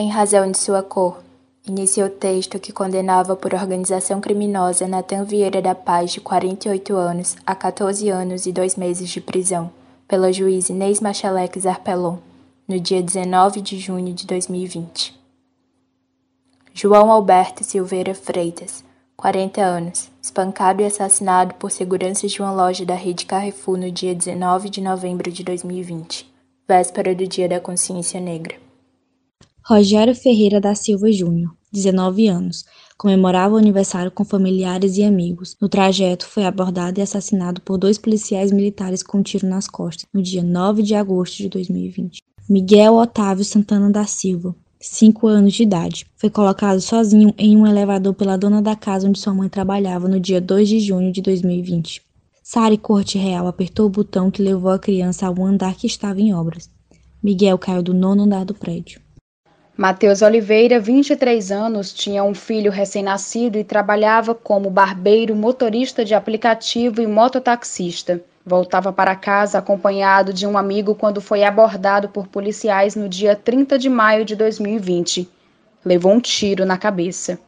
Em razão de sua cor, inicia o texto que condenava por organização criminosa Natan Vieira da Paz, de 48 anos, a 14 anos e 2 meses de prisão, pela juiz Inês Machalex Arpelon, no dia 19 de junho de 2020. João Alberto Silveira Freitas, 40 anos, espancado e assassinado por seguranças de uma loja da rede Carrefour no dia 19 de novembro de 2020, véspera do Dia da Consciência Negra. Rogério Ferreira da Silva Júnior, 19 anos, comemorava o aniversário com familiares e amigos. No trajeto, foi abordado e assassinado por dois policiais militares com um tiro nas costas, no dia 9 de agosto de 2020. Miguel Otávio Santana da Silva, 5 anos de idade. Foi colocado sozinho em um elevador pela dona da casa onde sua mãe trabalhava no dia 2 de junho de 2020. Sari Corte Real apertou o botão que levou a criança ao andar que estava em obras. Miguel caiu do nono andar do prédio. Matheus Oliveira, 23 anos, tinha um filho recém-nascido e trabalhava como barbeiro, motorista de aplicativo e mototaxista. Voltava para casa acompanhado de um amigo quando foi abordado por policiais no dia 30 de maio de 2020. Levou um tiro na cabeça.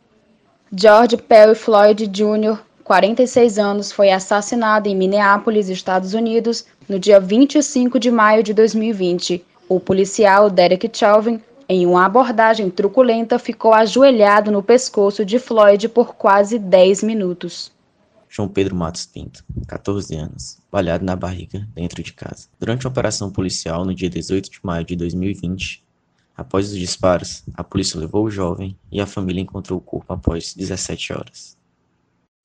George Perry Floyd Jr., 46 anos, foi assassinado em Minneapolis, Estados Unidos, no dia 25 de maio de 2020. O policial Derek Chauvin em uma abordagem truculenta, ficou ajoelhado no pescoço de Floyd por quase 10 minutos. João Pedro Matos Pinto, 14 anos, balhado na barriga, dentro de casa. Durante uma operação policial no dia 18 de maio de 2020, após os disparos, a polícia levou o jovem e a família encontrou o corpo após 17 horas.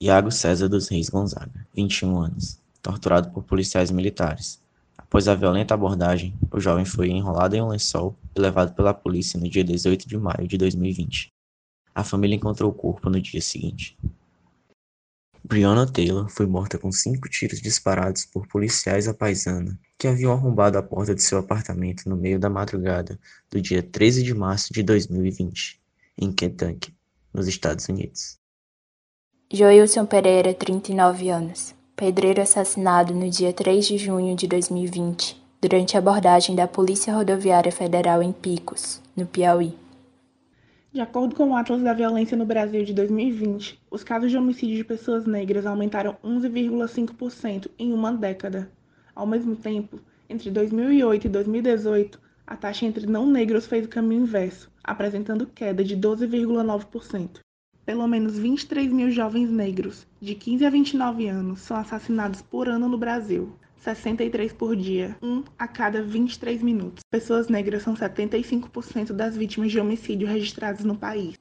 Iago César dos Reis Gonzaga, 21 anos, torturado por policiais militares, Após a violenta abordagem, o jovem foi enrolado em um lençol e levado pela polícia no dia 18 de maio de 2020. A família encontrou o corpo no dia seguinte. Breonna Taylor foi morta com cinco tiros disparados por policiais à paisana, que haviam arrombado a porta de seu apartamento no meio da madrugada do dia 13 de março de 2020, em Kentucky, nos Estados Unidos. Joilson Pereira, 39 anos pedreiro assassinado no dia 3 de junho de 2020, durante abordagem da Polícia Rodoviária Federal em Picos, no Piauí. De acordo com o Atlas da Violência no Brasil de 2020, os casos de homicídio de pessoas negras aumentaram 11,5% em uma década. Ao mesmo tempo, entre 2008 e 2018, a taxa entre não negros fez o caminho inverso, apresentando queda de 12,9%. Pelo menos 23 mil jovens negros, de 15 a 29 anos, são assassinados por ano no Brasil. 63 por dia, um a cada 23 minutos. Pessoas negras são 75% das vítimas de homicídio registradas no país.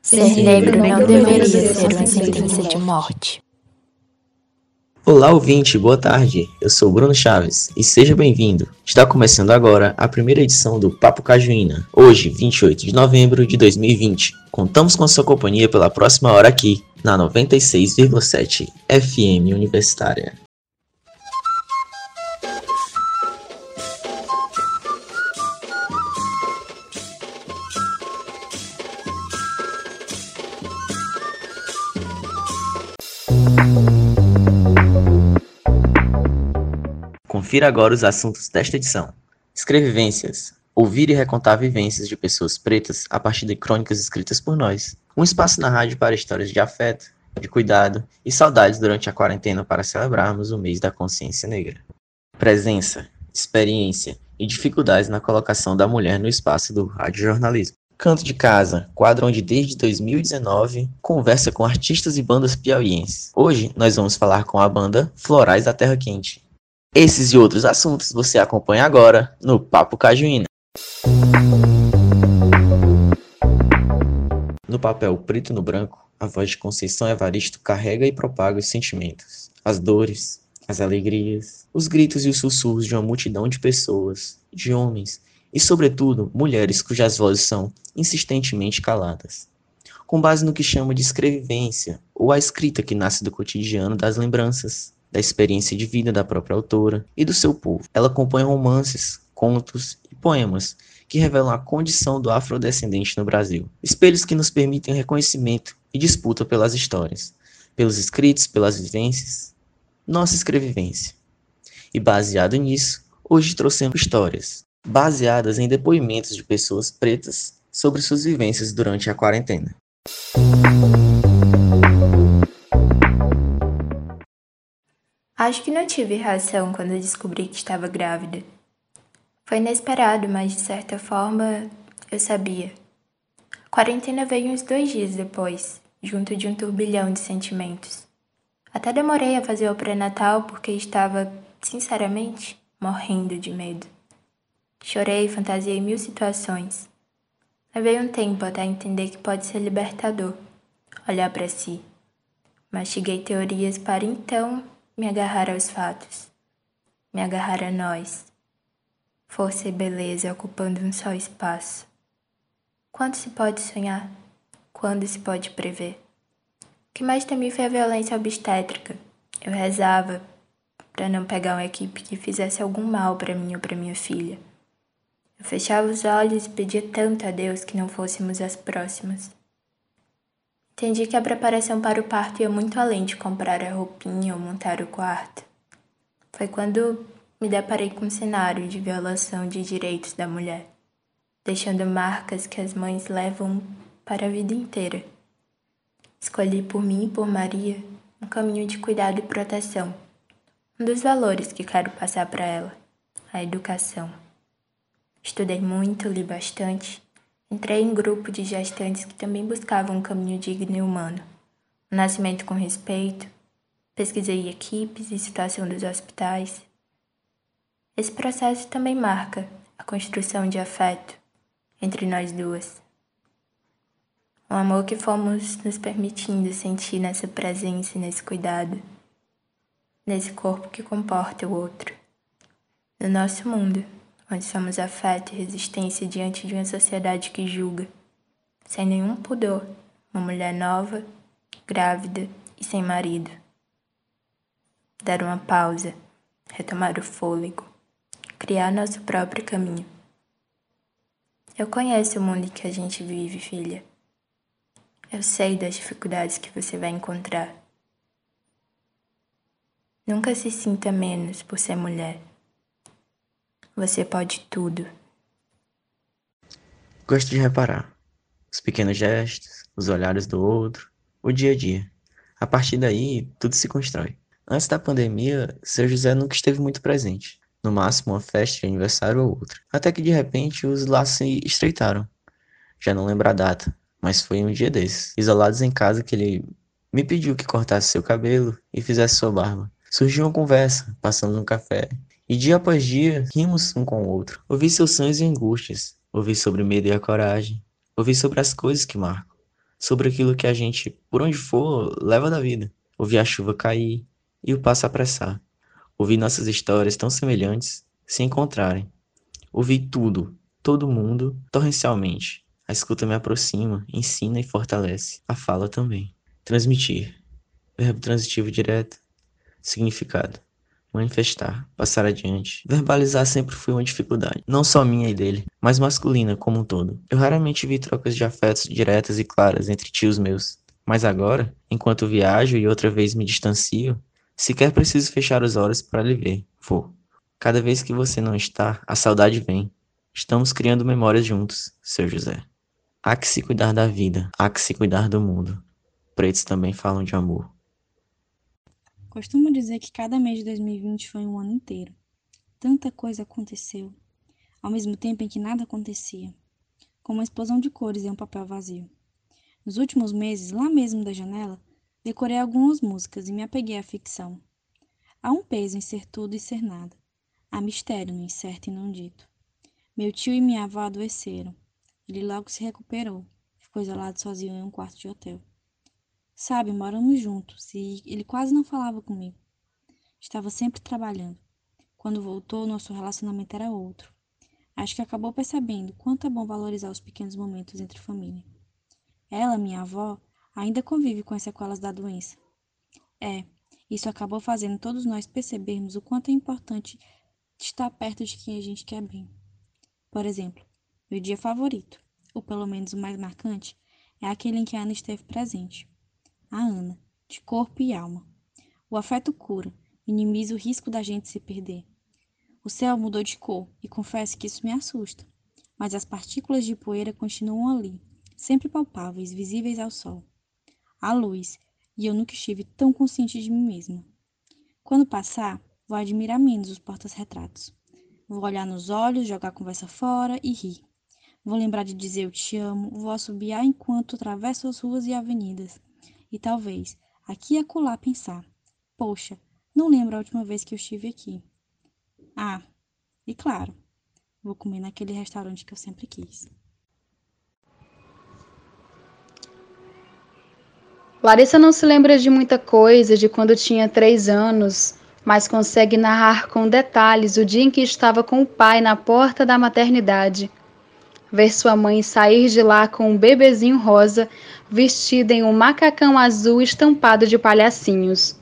Ser negro não deveria ser uma sentença de morte. Olá, ouvinte, boa tarde. Eu sou Bruno Chaves e seja bem-vindo. Está começando agora a primeira edição do Papo Cajuína, hoje, 28 de novembro de 2020. Contamos com a sua companhia pela próxima hora aqui, na 96,7 FM Universitária. Confira agora os assuntos desta edição. Escrevivências. Ouvir e recontar vivências de pessoas pretas a partir de crônicas escritas por nós. Um espaço na rádio para histórias de afeto, de cuidado e saudades durante a quarentena para celebrarmos o mês da consciência negra. Presença, experiência e dificuldades na colocação da mulher no espaço do radiojornalismo. Canto de Casa, quadro onde desde 2019 conversa com artistas e bandas piauienses. Hoje nós vamos falar com a banda Florais da Terra Quente, esses e outros assuntos você acompanha agora no Papo Cajuína. No papel preto no branco, a voz de Conceição Evaristo carrega e propaga os sentimentos, as dores, as alegrias, os gritos e os sussurros de uma multidão de pessoas, de homens e, sobretudo, mulheres cujas vozes são insistentemente caladas. Com base no que chama de escrevivência, ou a escrita que nasce do cotidiano das lembranças, da experiência de vida da própria autora e do seu povo. Ela compõe romances, contos e poemas que revelam a condição do afrodescendente no Brasil. Espelhos que nos permitem reconhecimento e disputa pelas histórias, pelos escritos, pelas vivências, nossa escrevivência. E baseado nisso, hoje trouxemos histórias. baseadas em depoimentos de pessoas pretas sobre suas vivências durante a quarentena. Acho que não tive reação quando descobri que estava grávida. Foi inesperado, mas de certa forma eu sabia. A quarentena veio uns dois dias depois, junto de um turbilhão de sentimentos. Até demorei a fazer o pré-natal porque estava, sinceramente, morrendo de medo. Chorei e fantasiei mil situações. Levei um tempo até entender que pode ser libertador olhar para si. Mastiguei teorias para então me agarrar aos fatos, me agarrar a nós. Força e beleza ocupando um só espaço. Quando se pode sonhar? Quando se pode prever? O que mais temi foi a violência obstétrica. Eu rezava para não pegar uma equipe que fizesse algum mal para mim ou para minha filha. Eu fechava os olhos e pedia tanto a Deus que não fôssemos as próximas. Entendi que a preparação para o parto ia muito além de comprar a roupinha ou montar o quarto. Foi quando me deparei com um cenário de violação de direitos da mulher, deixando marcas que as mães levam para a vida inteira. Escolhi por mim e por Maria um caminho de cuidado e proteção, um dos valores que quero passar para ela, a educação. Estudei muito, li bastante Entrei em grupo de gestantes que também buscavam um caminho digno e humano, um nascimento com respeito, pesquisei equipes e situação dos hospitais. Esse processo também marca a construção de afeto entre nós duas. Um amor que fomos nos permitindo sentir nessa presença e nesse cuidado, nesse corpo que comporta o outro, no nosso mundo onde somos afeto e resistência diante de uma sociedade que julga, sem nenhum pudor, uma mulher nova, grávida e sem marido. Dar uma pausa, retomar o fôlego, criar nosso próprio caminho. Eu conheço o mundo em que a gente vive, filha. Eu sei das dificuldades que você vai encontrar. Nunca se sinta menos por ser mulher. Você pode tudo. Gosto de reparar os pequenos gestos, os olhares do outro, o dia a dia. A partir daí, tudo se constrói. Antes da pandemia, seu José nunca esteve muito presente. No máximo, uma festa de aniversário ou outra. Até que de repente os laços se estreitaram. Já não lembro a data, mas foi um dia desses. Isolados em casa que ele me pediu que cortasse seu cabelo e fizesse sua barba. Surgiu uma conversa, passamos um café e dia após dia, rimos um com o outro. Ouvi seus sonhos e angústias. Ouvi sobre o medo e a coragem. Ouvi sobre as coisas que marcam. Sobre aquilo que a gente, por onde for, leva da vida. Ouvi a chuva cair e o passo apressar. Ouvi nossas histórias tão semelhantes se encontrarem. Ouvi tudo, todo mundo, torrencialmente. A escuta me aproxima, ensina e fortalece. A fala também. Transmitir. Verbo transitivo direto. Significado manifestar, passar adiante. Verbalizar sempre foi uma dificuldade, não só minha e dele, mas masculina como um todo. Eu raramente vi trocas de afetos diretas e claras entre tios meus, mas agora, enquanto viajo e outra vez me distancio, sequer preciso fechar os olhos para lhe ver. Vou. Cada vez que você não está, a saudade vem. Estamos criando memórias juntos, seu José. Há que se cuidar da vida, há que se cuidar do mundo. Pretos também falam de amor. Costumo dizer que cada mês de 2020 foi um ano inteiro. Tanta coisa aconteceu, ao mesmo tempo em que nada acontecia, como uma explosão de cores em um papel vazio. Nos últimos meses, lá mesmo da janela, decorei algumas músicas e me apeguei à ficção. Há um peso em ser tudo e ser nada. Há mistério no incerto e não dito. Meu tio e minha avó adoeceram. Ele logo se recuperou. Ficou isolado sozinho em um quarto de hotel. Sabe, moramos juntos e ele quase não falava comigo. Estava sempre trabalhando. Quando voltou, nosso relacionamento era outro. Acho que acabou percebendo quanto é bom valorizar os pequenos momentos entre família. Ela, minha avó, ainda convive com as sequelas da doença. É, isso acabou fazendo todos nós percebermos o quanto é importante estar perto de quem a gente quer bem. Por exemplo, meu dia favorito, ou pelo menos o mais marcante, é aquele em que a Ana esteve presente a Ana, de corpo e alma. O afeto cura, minimiza o risco da gente se perder. O céu mudou de cor e confesso que isso me assusta, mas as partículas de poeira continuam ali, sempre palpáveis, visíveis ao sol. Há luz, e eu nunca estive tão consciente de mim mesma. Quando passar, vou admirar menos os portas-retratos. Vou olhar nos olhos, jogar a conversa fora e rir. Vou lembrar de dizer eu te amo, vou assobiar enquanto atravesso as ruas e avenidas. E talvez, aqui e acolá, pensar: poxa, não lembro a última vez que eu estive aqui. Ah, e claro, vou comer naquele restaurante que eu sempre quis. Larissa não se lembra de muita coisa de quando tinha três anos, mas consegue narrar com detalhes o dia em que estava com o pai na porta da maternidade ver sua mãe sair de lá com um bebezinho rosa, vestida em um macacão azul estampado de palhacinhos.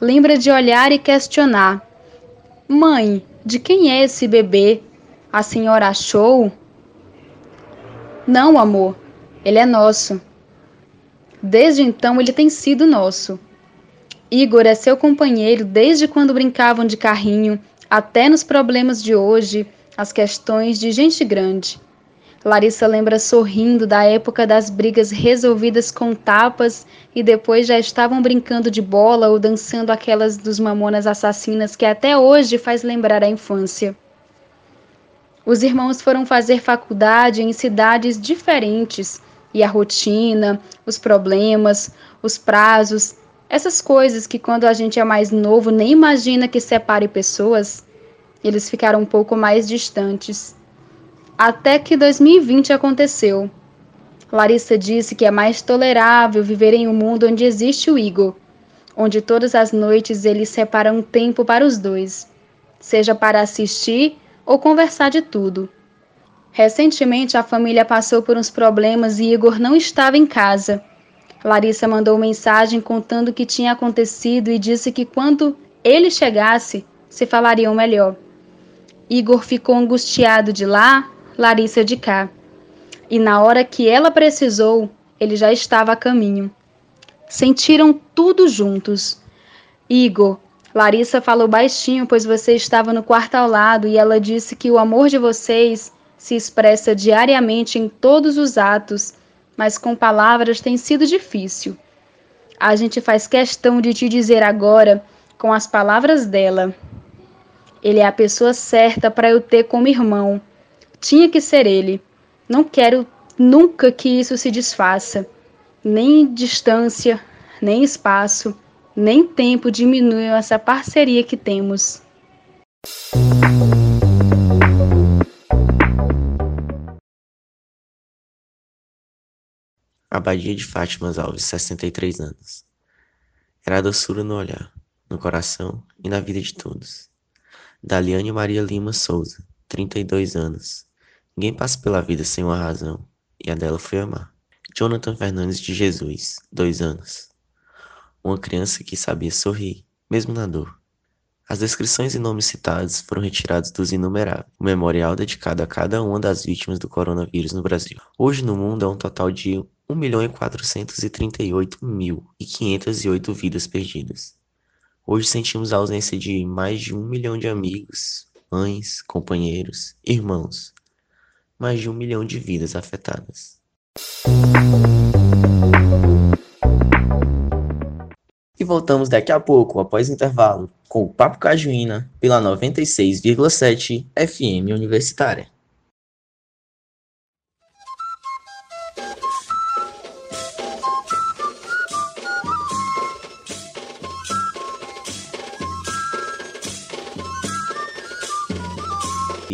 Lembra de olhar e questionar: Mãe, de quem é esse bebê? A senhora achou? Não, amor, ele é nosso. Desde então ele tem sido nosso. Igor é seu companheiro desde quando brincavam de carrinho, até nos problemas de hoje, as questões de gente grande. Larissa lembra sorrindo da época das brigas resolvidas com tapas e depois já estavam brincando de bola ou dançando aquelas dos mamonas assassinas que até hoje faz lembrar a infância. Os irmãos foram fazer faculdade em cidades diferentes e a rotina, os problemas, os prazos, essas coisas que quando a gente é mais novo nem imagina que separe pessoas, eles ficaram um pouco mais distantes. Até que 2020 aconteceu. Larissa disse que é mais tolerável viver em um mundo onde existe o Igor, onde todas as noites ele separa um tempo para os dois, seja para assistir ou conversar de tudo. Recentemente, a família passou por uns problemas e Igor não estava em casa. Larissa mandou mensagem contando o que tinha acontecido e disse que quando ele chegasse, se falariam melhor. Igor ficou angustiado de lá, Larissa de cá. E na hora que ela precisou, ele já estava a caminho. Sentiram tudo juntos. Igor, Larissa falou baixinho, pois você estava no quarto ao lado, e ela disse que o amor de vocês se expressa diariamente em todos os atos, mas com palavras tem sido difícil. A gente faz questão de te dizer agora, com as palavras dela. Ele é a pessoa certa para eu ter como irmão. Tinha que ser ele. Não quero nunca que isso se desfaça. Nem distância, nem espaço, nem tempo diminuam essa parceria que temos. Abadia de Fátima Alves, 63 anos. Era a doçura no olhar, no coração e na vida de todos. Daliane Maria Lima Souza, 32 anos. Ninguém passa pela vida sem uma razão, e a dela foi amar. Jonathan Fernandes de Jesus, dois anos. Uma criança que sabia sorrir, mesmo na dor. As descrições e nomes citados foram retirados dos inumeráveis, o memorial dedicado a cada uma das vítimas do coronavírus no Brasil. Hoje no mundo é um total de 1.438.508 vidas perdidas. Hoje sentimos a ausência de mais de um milhão de amigos, mães, companheiros, irmãos, mais de um milhão de vidas afetadas. E voltamos daqui a pouco, após intervalo, com o Papo Cajuína, pela 96,7 FM Universitária.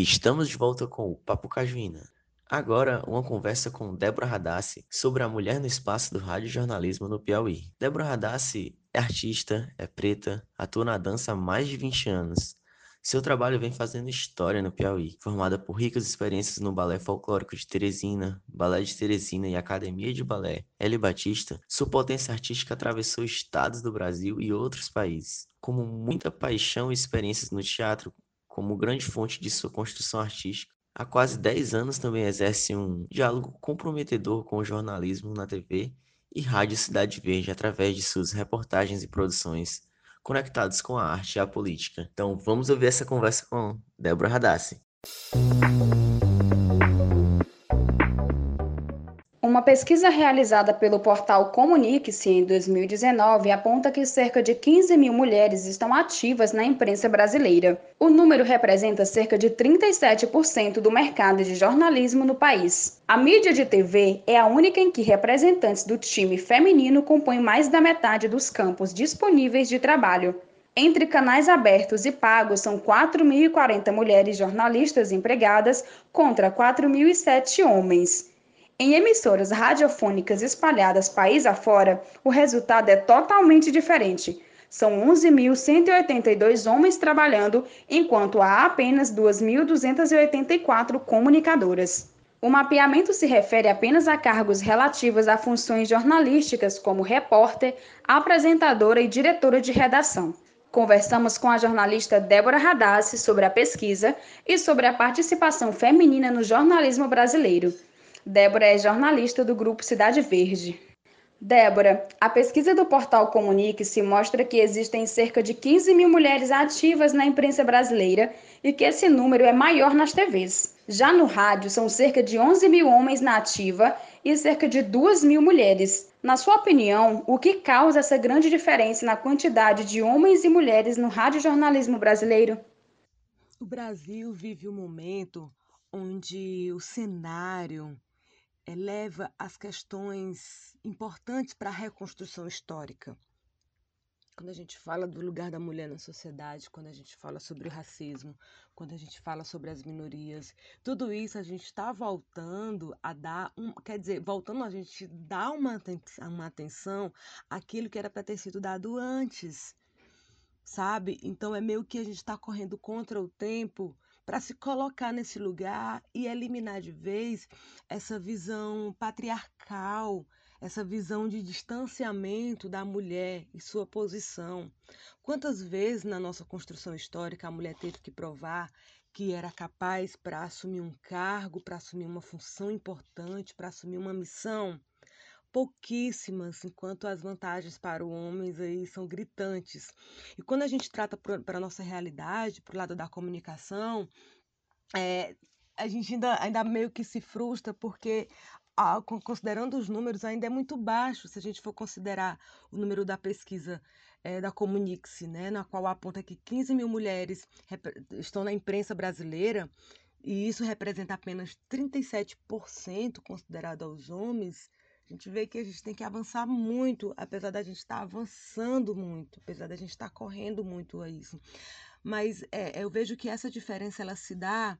Estamos de volta com o Papo Cajuína. Agora, uma conversa com Débora Radassi sobre a mulher no espaço do radiojornalismo no Piauí. Débora Radassi é artista, é preta, atua na dança há mais de 20 anos. Seu trabalho vem fazendo história no Piauí, formada por ricas experiências no Balé Folclórico de Teresina, Balé de Teresina e Academia de Balé L. Batista, sua potência artística atravessou estados do Brasil e outros países. Como muita paixão e experiências no teatro, como grande fonte de sua construção artística. Há quase 10 anos também exerce um diálogo comprometedor com o jornalismo na TV e Rádio Cidade Verde através de suas reportagens e produções, conectados com a arte e a política. Então vamos ouvir essa conversa com Débora Radassi. Uma pesquisa realizada pelo portal Comunique-se em 2019 aponta que cerca de 15 mil mulheres estão ativas na imprensa brasileira. O número representa cerca de 37% do mercado de jornalismo no país. A mídia de TV é a única em que representantes do time feminino compõem mais da metade dos campos disponíveis de trabalho. Entre canais abertos e pagos, são 4.040 mulheres jornalistas empregadas contra 4.007 homens. Em emissoras radiofônicas espalhadas país afora, o resultado é totalmente diferente. São 11.182 homens trabalhando, enquanto há apenas 2.284 comunicadoras. O mapeamento se refere apenas a cargos relativos a funções jornalísticas, como repórter, apresentadora e diretora de redação. Conversamos com a jornalista Débora Radassi sobre a pesquisa e sobre a participação feminina no jornalismo brasileiro. Débora é jornalista do grupo Cidade Verde. Débora, a pesquisa do portal Comunique-se mostra que existem cerca de 15 mil mulheres ativas na imprensa brasileira e que esse número é maior nas TVs. Já no rádio, são cerca de 11 mil homens na ativa e cerca de 2 mil mulheres. Na sua opinião, o que causa essa grande diferença na quantidade de homens e mulheres no radiojornalismo brasileiro? O Brasil vive um momento onde o cenário eleva as questões importantes para a reconstrução histórica. Quando a gente fala do lugar da mulher na sociedade, quando a gente fala sobre o racismo, quando a gente fala sobre as minorias, tudo isso a gente está voltando a dar, um, quer dizer, voltando a gente dar uma, uma atenção àquilo que era para ter sido dado antes, sabe? Então é meio que a gente está correndo contra o tempo para se colocar nesse lugar e eliminar de vez essa visão patriarcal, essa visão de distanciamento da mulher e sua posição. Quantas vezes na nossa construção histórica a mulher teve que provar que era capaz para assumir um cargo, para assumir uma função importante, para assumir uma missão? Pouquíssimas, enquanto as vantagens para os homens aí são gritantes. E quando a gente trata para a nossa realidade, para o lado da comunicação, é, a gente ainda, ainda meio que se frustra porque considerando os números, ainda é muito baixo se a gente for considerar o número da pesquisa é, da Comunix, né, na qual aponta que 15 mil mulheres estão na imprensa brasileira, e isso representa apenas 37% considerado aos homens, a gente vê que a gente tem que avançar muito, apesar da gente estar tá avançando muito, apesar da gente estar tá correndo muito a isso. Mas é, eu vejo que essa diferença ela se dá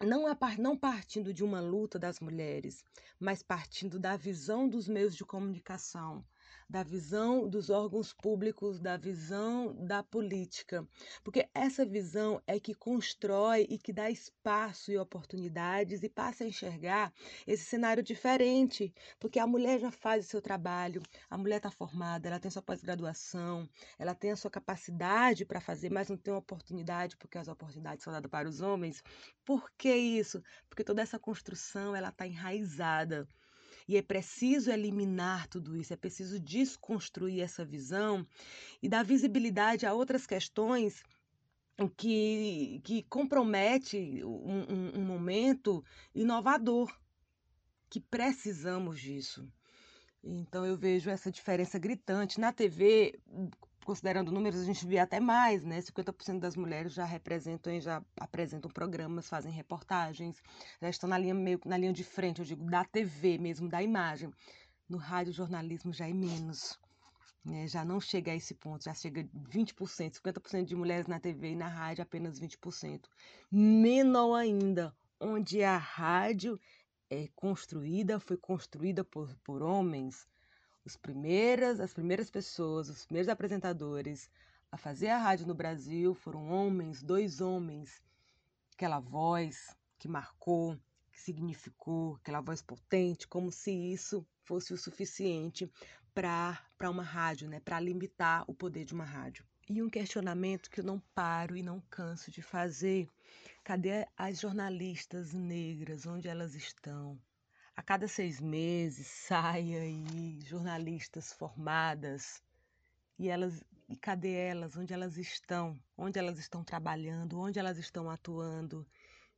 não, a, não partindo de uma luta das mulheres, mas partindo da visão dos meios de comunicação, da visão dos órgãos públicos, da visão da política. Porque essa visão é que constrói e que dá espaço e oportunidades e passa a enxergar esse cenário diferente. Porque a mulher já faz o seu trabalho, a mulher está formada, ela tem sua pós-graduação, ela tem a sua capacidade para fazer, mas não tem oportunidade porque as oportunidades são dadas para os homens. Por que isso? Porque toda essa construção ela está enraizada e é preciso eliminar tudo isso, é preciso desconstruir essa visão e dar visibilidade a outras questões que, que compromete um, um, um momento inovador, que precisamos disso. Então eu vejo essa diferença gritante. Na TV, considerando números, a gente vê até mais, né? 50% das mulheres já representam já apresentam programas, fazem reportagens, já estão na linha meio na linha de frente, eu digo, da TV mesmo, da imagem. No rádio jornalismo já é menos. Né? Já não chega a esse ponto, já chega 20%, 50% de mulheres na TV e na rádio apenas 20%. Menor ainda, onde a rádio é construída, foi construída por, por homens, os primeiras, as primeiras pessoas, os primeiros apresentadores a fazer a rádio no Brasil foram homens, dois homens. Aquela voz que marcou, que significou, aquela voz potente, como se isso fosse o suficiente para uma rádio, né? para limitar o poder de uma rádio. E um questionamento que eu não paro e não canso de fazer: cadê as jornalistas negras? Onde elas estão? A cada seis meses sai aí jornalistas formadas e elas E cadê elas? Onde elas estão? Onde elas estão trabalhando? Onde elas estão atuando?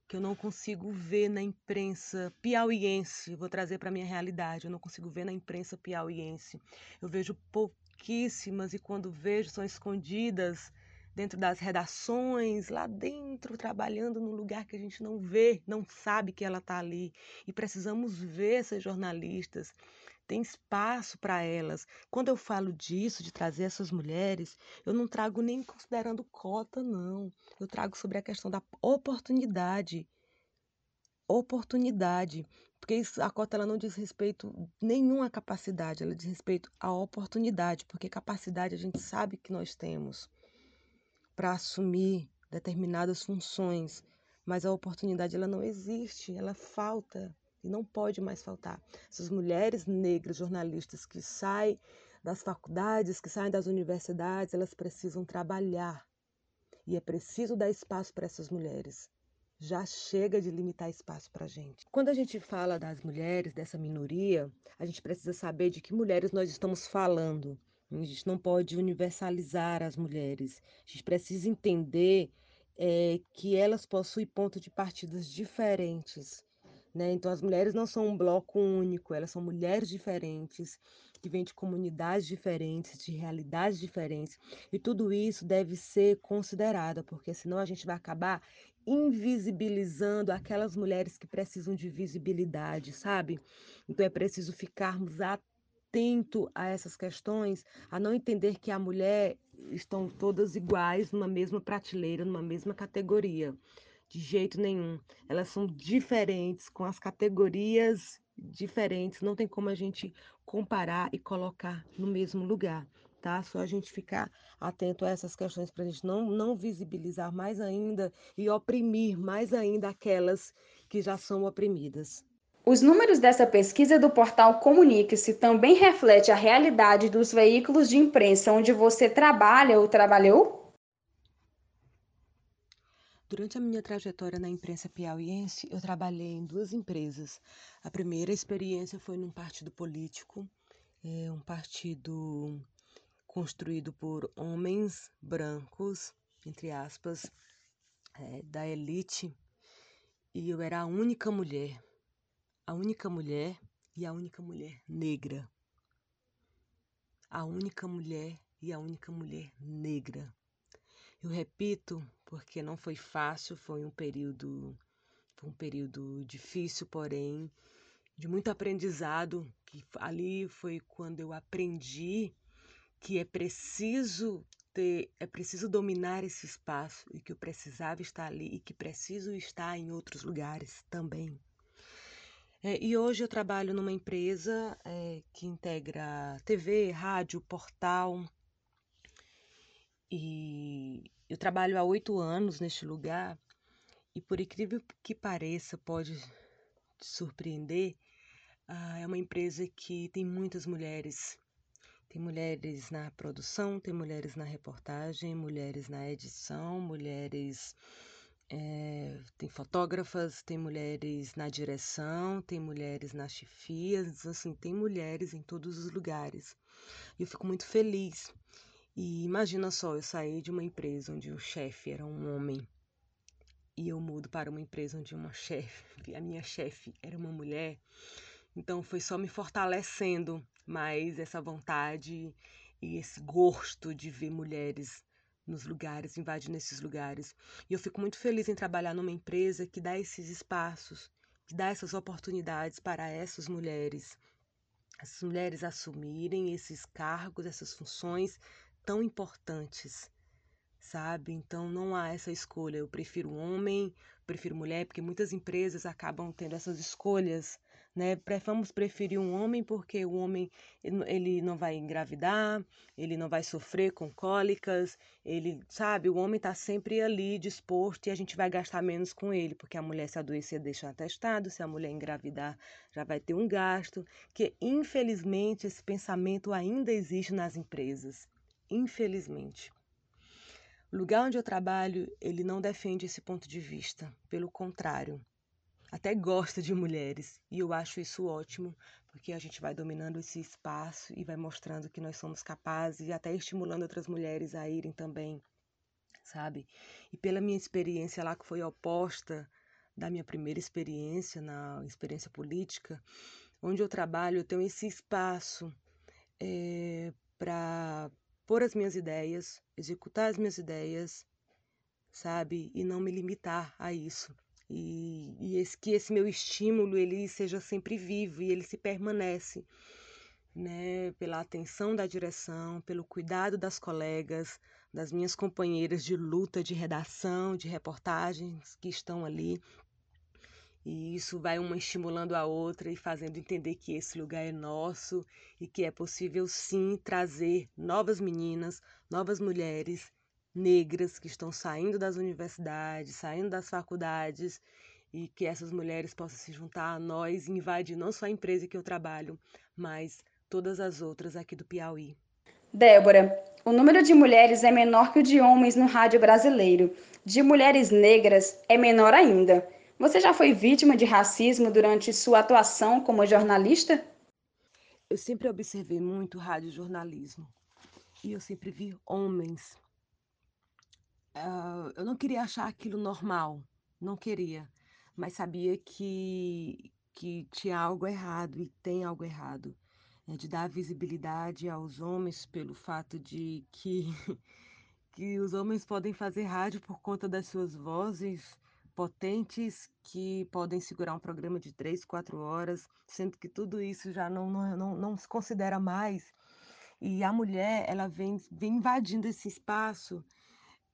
Que eu não consigo ver na imprensa piauiense. Vou trazer para minha realidade. Eu não consigo ver na imprensa piauiense. Eu vejo pouquíssimas e quando vejo são escondidas dentro das redações, lá dentro, trabalhando num lugar que a gente não vê, não sabe que ela está ali. E precisamos ver essas jornalistas. Tem espaço para elas. Quando eu falo disso, de trazer essas mulheres, eu não trago nem considerando cota, não. Eu trago sobre a questão da oportunidade. Oportunidade. Porque a cota ela não diz respeito nenhuma capacidade, ela diz respeito à oportunidade, porque capacidade a gente sabe que nós temos para assumir determinadas funções, mas a oportunidade ela não existe, ela falta e não pode mais faltar. Essas mulheres negras jornalistas que saem das faculdades, que saem das universidades, elas precisam trabalhar. E é preciso dar espaço para essas mulheres. Já chega de limitar espaço para a gente. Quando a gente fala das mulheres, dessa minoria, a gente precisa saber de que mulheres nós estamos falando. A gente não pode universalizar as mulheres. A gente precisa entender é, que elas possuem pontos de partidas diferentes. Né? Então, as mulheres não são um bloco único, elas são mulheres diferentes, que vêm de comunidades diferentes, de realidades diferentes. E tudo isso deve ser considerado, porque senão a gente vai acabar invisibilizando aquelas mulheres que precisam de visibilidade, sabe? Então, é preciso ficarmos atentos atento a essas questões, a não entender que a mulher estão todas iguais numa mesma prateleira, numa mesma categoria. De jeito nenhum. Elas são diferentes, com as categorias diferentes. Não tem como a gente comparar e colocar no mesmo lugar, tá? Só a gente ficar atento a essas questões para a gente não, não visibilizar mais ainda e oprimir mais ainda aquelas que já são oprimidas. Os números dessa pesquisa do portal Comunique-se também reflete a realidade dos veículos de imprensa onde você trabalha ou trabalhou? Durante a minha trajetória na imprensa piauiense, eu trabalhei em duas empresas. A primeira experiência foi num partido político, é um partido construído por homens brancos, entre aspas, é, da elite, e eu era a única mulher a única mulher e a única mulher negra. A única mulher e a única mulher negra. Eu repito porque não foi fácil, foi um período foi um período difícil, porém de muito aprendizado, que ali foi quando eu aprendi que é preciso ter, é preciso dominar esse espaço e que eu precisava estar ali e que preciso estar em outros lugares também. É, e hoje eu trabalho numa empresa é, que integra TV, rádio, portal. E eu trabalho há oito anos neste lugar. E por incrível que pareça, pode te surpreender, ah, é uma empresa que tem muitas mulheres. Tem mulheres na produção, tem mulheres na reportagem, mulheres na edição, mulheres é, tem fotógrafas, tem mulheres na direção, tem mulheres nas chefias, assim, tem mulheres em todos os lugares. E eu fico muito feliz. E imagina só, eu saí de uma empresa onde o chefe era um homem e eu mudo para uma empresa onde uma chefe, a minha chefe era uma mulher. Então foi só me fortalecendo mais essa vontade e esse gosto de ver mulheres nos lugares, invade nesses lugares. E eu fico muito feliz em trabalhar numa empresa que dá esses espaços, que dá essas oportunidades para essas mulheres, essas mulheres assumirem esses cargos, essas funções tão importantes, sabe? Então não há essa escolha. Eu prefiro homem, prefiro mulher, porque muitas empresas acabam tendo essas escolhas né? Vamos preferir um homem porque o homem ele não vai engravidar, ele não vai sofrer com cólicas, ele sabe, o homem está sempre ali disposto e a gente vai gastar menos com ele, porque a mulher se adoecer deixa atestado, se a mulher engravidar já vai ter um gasto, que infelizmente esse pensamento ainda existe nas empresas, infelizmente. O lugar onde eu trabalho, ele não defende esse ponto de vista, pelo contrário, até gosta de mulheres. E eu acho isso ótimo, porque a gente vai dominando esse espaço e vai mostrando que nós somos capazes e até estimulando outras mulheres a irem também, sabe? E pela minha experiência lá, que foi oposta da minha primeira experiência, na experiência política, onde eu trabalho, eu tenho esse espaço é, para pôr as minhas ideias, executar as minhas ideias, sabe? E não me limitar a isso. E, e esse, que esse meu estímulo ele seja sempre vivo e ele se permanece, né? Pela atenção da direção, pelo cuidado das colegas, das minhas companheiras de luta, de redação, de reportagens que estão ali. E isso vai uma estimulando a outra e fazendo entender que esse lugar é nosso e que é possível sim trazer novas meninas, novas mulheres negras que estão saindo das universidades, saindo das faculdades e que essas mulheres possam se juntar a nós e invadir não só a empresa que eu trabalho, mas todas as outras aqui do Piauí. Débora, o número de mulheres é menor que o de homens no rádio brasileiro. De mulheres negras é menor ainda. Você já foi vítima de racismo durante sua atuação como jornalista? Eu sempre observei muito rádio jornalismo e eu sempre vi homens Uh, eu não queria achar aquilo normal, não queria, mas sabia que, que tinha algo errado e tem algo errado. Né, de dar visibilidade aos homens pelo fato de que, que os homens podem fazer rádio por conta das suas vozes potentes que podem segurar um programa de três, quatro horas, sendo que tudo isso já não, não, não, não se considera mais. E a mulher, ela vem, vem invadindo esse espaço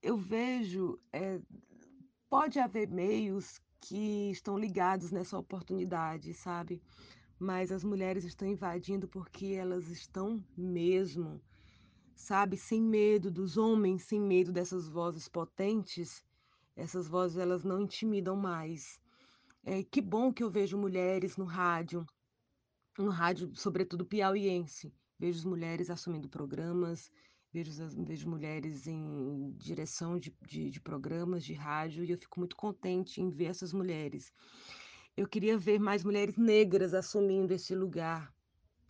eu vejo, é, pode haver meios que estão ligados nessa oportunidade, sabe? Mas as mulheres estão invadindo porque elas estão mesmo, sabe, sem medo dos homens, sem medo dessas vozes potentes. Essas vozes elas não intimidam mais. É, que bom que eu vejo mulheres no rádio, no rádio, sobretudo piauiense. Vejo mulheres assumindo programas, vejo, vejo mulheres em direção de, de, de programas de rádio e eu fico muito contente em ver essas mulheres. Eu queria ver mais mulheres negras assumindo esse lugar,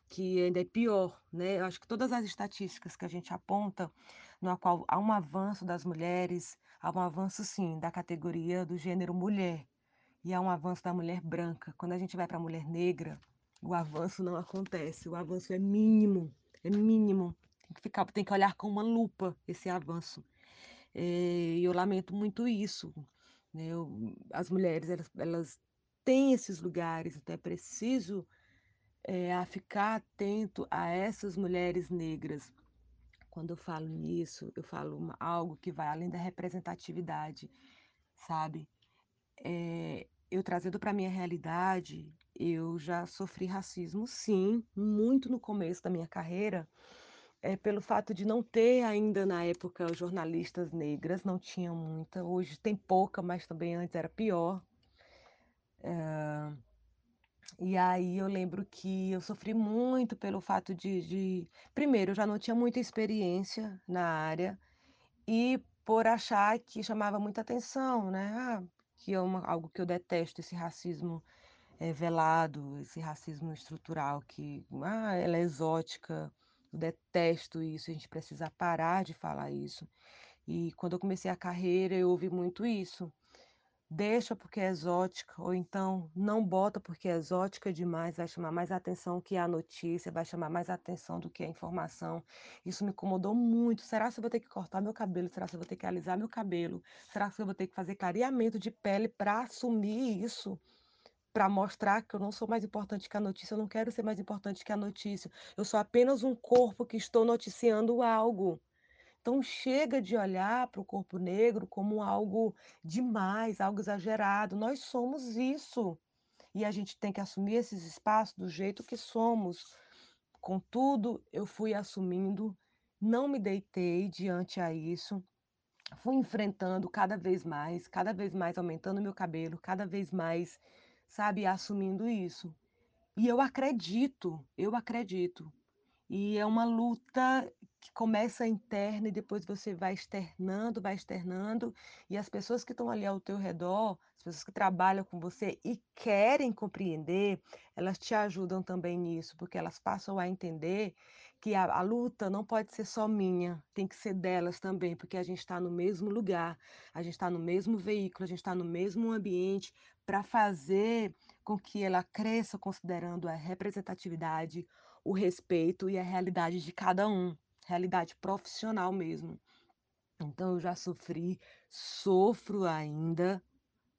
que ainda é pior, né? Eu acho que todas as estatísticas que a gente aponta, no qual há um avanço das mulheres, há um avanço sim da categoria do gênero mulher e há um avanço da mulher branca. Quando a gente vai para a mulher negra, o avanço não acontece, o avanço é mínimo, é mínimo que ficar, tem que olhar com uma lupa esse avanço. É, e eu lamento muito isso. Né? Eu, as mulheres elas, elas têm esses lugares, então é preciso é, a ficar atento a essas mulheres negras. Quando eu falo nisso, eu falo uma, algo que vai além da representatividade, sabe? É, eu trazendo para minha realidade, eu já sofri racismo, sim, muito no começo da minha carreira é, pelo fato de não ter ainda na época jornalistas negras, não tinha muita. Hoje tem pouca, mas também antes era pior. É, e aí eu lembro que eu sofri muito pelo fato de, de, Primeiro, eu já não tinha muita experiência na área e por achar que chamava muita atenção, né? Ah, que é uma, algo que eu detesto, esse racismo é, velado, esse racismo estrutural, que ah, ela é exótica, eu detesto isso, a gente precisa parar de falar isso. E quando eu comecei a carreira, eu ouvi muito isso. Deixa porque é exótica, ou então não bota porque é exótica demais, vai chamar mais atenção que a notícia, vai chamar mais atenção do que a informação. Isso me incomodou muito. Será que eu vou ter que cortar meu cabelo? Será que eu vou ter que alisar meu cabelo? Será que eu vou ter que fazer clareamento de pele para assumir isso? Para mostrar que eu não sou mais importante que a notícia, eu não quero ser mais importante que a notícia. Eu sou apenas um corpo que estou noticiando algo. Então chega de olhar para o corpo negro como algo demais, algo exagerado. Nós somos isso. E a gente tem que assumir esses espaços do jeito que somos. Contudo, eu fui assumindo, não me deitei diante a isso, fui enfrentando cada vez mais, cada vez mais aumentando meu cabelo, cada vez mais sabe, assumindo isso. E eu acredito, eu acredito. E é uma luta que começa interna e depois você vai externando, vai externando, e as pessoas que estão ali ao teu redor, as pessoas que trabalham com você e querem compreender, elas te ajudam também nisso, porque elas passam a entender que a, a luta não pode ser só minha, tem que ser delas também, porque a gente está no mesmo lugar, a gente está no mesmo veículo, a gente está no mesmo ambiente para fazer com que ela cresça considerando a representatividade, o respeito e a realidade de cada um, realidade profissional mesmo. Então eu já sofri, sofro ainda,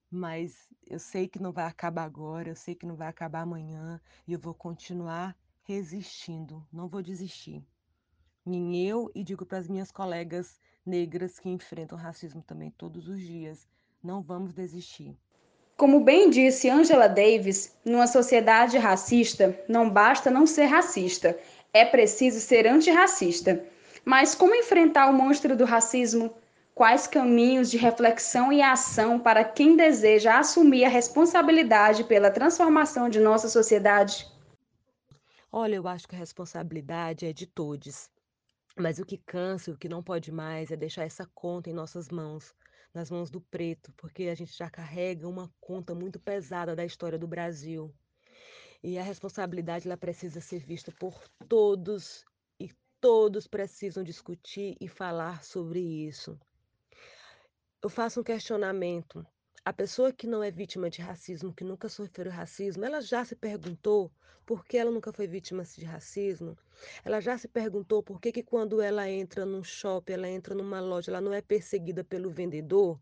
mas eu sei que não vai acabar agora, eu sei que não vai acabar amanhã e eu vou continuar resistindo, não vou desistir. Nem eu e digo para as minhas colegas negras que enfrentam racismo também todos os dias, não vamos desistir. Como bem disse Angela Davis, numa sociedade racista, não basta não ser racista, é preciso ser antirracista. Mas como enfrentar o monstro do racismo? Quais caminhos de reflexão e ação para quem deseja assumir a responsabilidade pela transformação de nossa sociedade? Olha, eu acho que a responsabilidade é de todos. Mas o que cansa, o que não pode mais é deixar essa conta em nossas mãos nas mãos do preto, porque a gente já carrega uma conta muito pesada da história do Brasil. E a responsabilidade ela precisa ser vista por todos e todos precisam discutir e falar sobre isso. Eu faço um questionamento. A pessoa que não é vítima de racismo, que nunca sofreu racismo, ela já se perguntou por que ela nunca foi vítima de racismo? Ela já se perguntou por que, que quando ela entra num shopping, ela entra numa loja, ela não é perseguida pelo vendedor?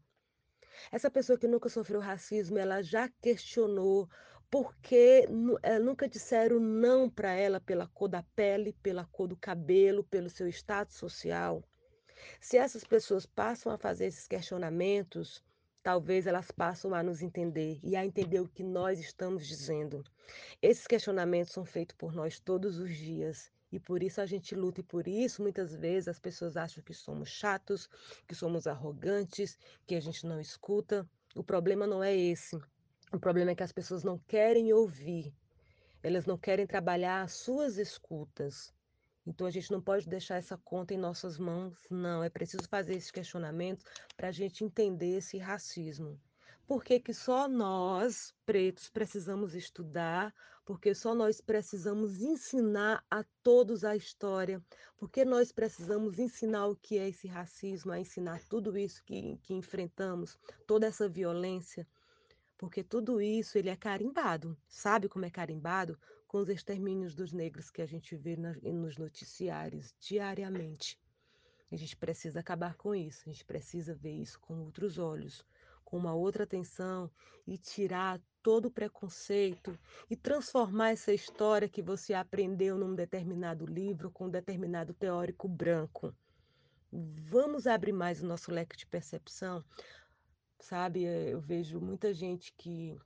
Essa pessoa que nunca sofreu racismo, ela já questionou por que eh, nunca disseram não para ela pela cor da pele, pela cor do cabelo, pelo seu status social. Se essas pessoas passam a fazer esses questionamentos, talvez elas passem a nos entender e a entender o que nós estamos dizendo. Esses questionamentos são feitos por nós todos os dias e por isso a gente luta e por isso muitas vezes as pessoas acham que somos chatos, que somos arrogantes, que a gente não escuta. O problema não é esse. O problema é que as pessoas não querem ouvir. Elas não querem trabalhar as suas escutas. Então a gente não pode deixar essa conta em nossas mãos, não. É preciso fazer esse questionamento para a gente entender esse racismo. Por que, que só nós, pretos, precisamos estudar? Porque só nós precisamos ensinar a todos a história? Porque nós precisamos ensinar o que é esse racismo, a ensinar tudo isso que, que enfrentamos, toda essa violência? Porque tudo isso ele é carimbado. Sabe como é carimbado? Com os extermínios dos negros que a gente vê nos noticiários diariamente. A gente precisa acabar com isso, a gente precisa ver isso com outros olhos, com uma outra atenção e tirar todo o preconceito e transformar essa história que você aprendeu num determinado livro com um determinado teórico branco. Vamos abrir mais o nosso leque de percepção, sabe? Eu vejo muita gente que,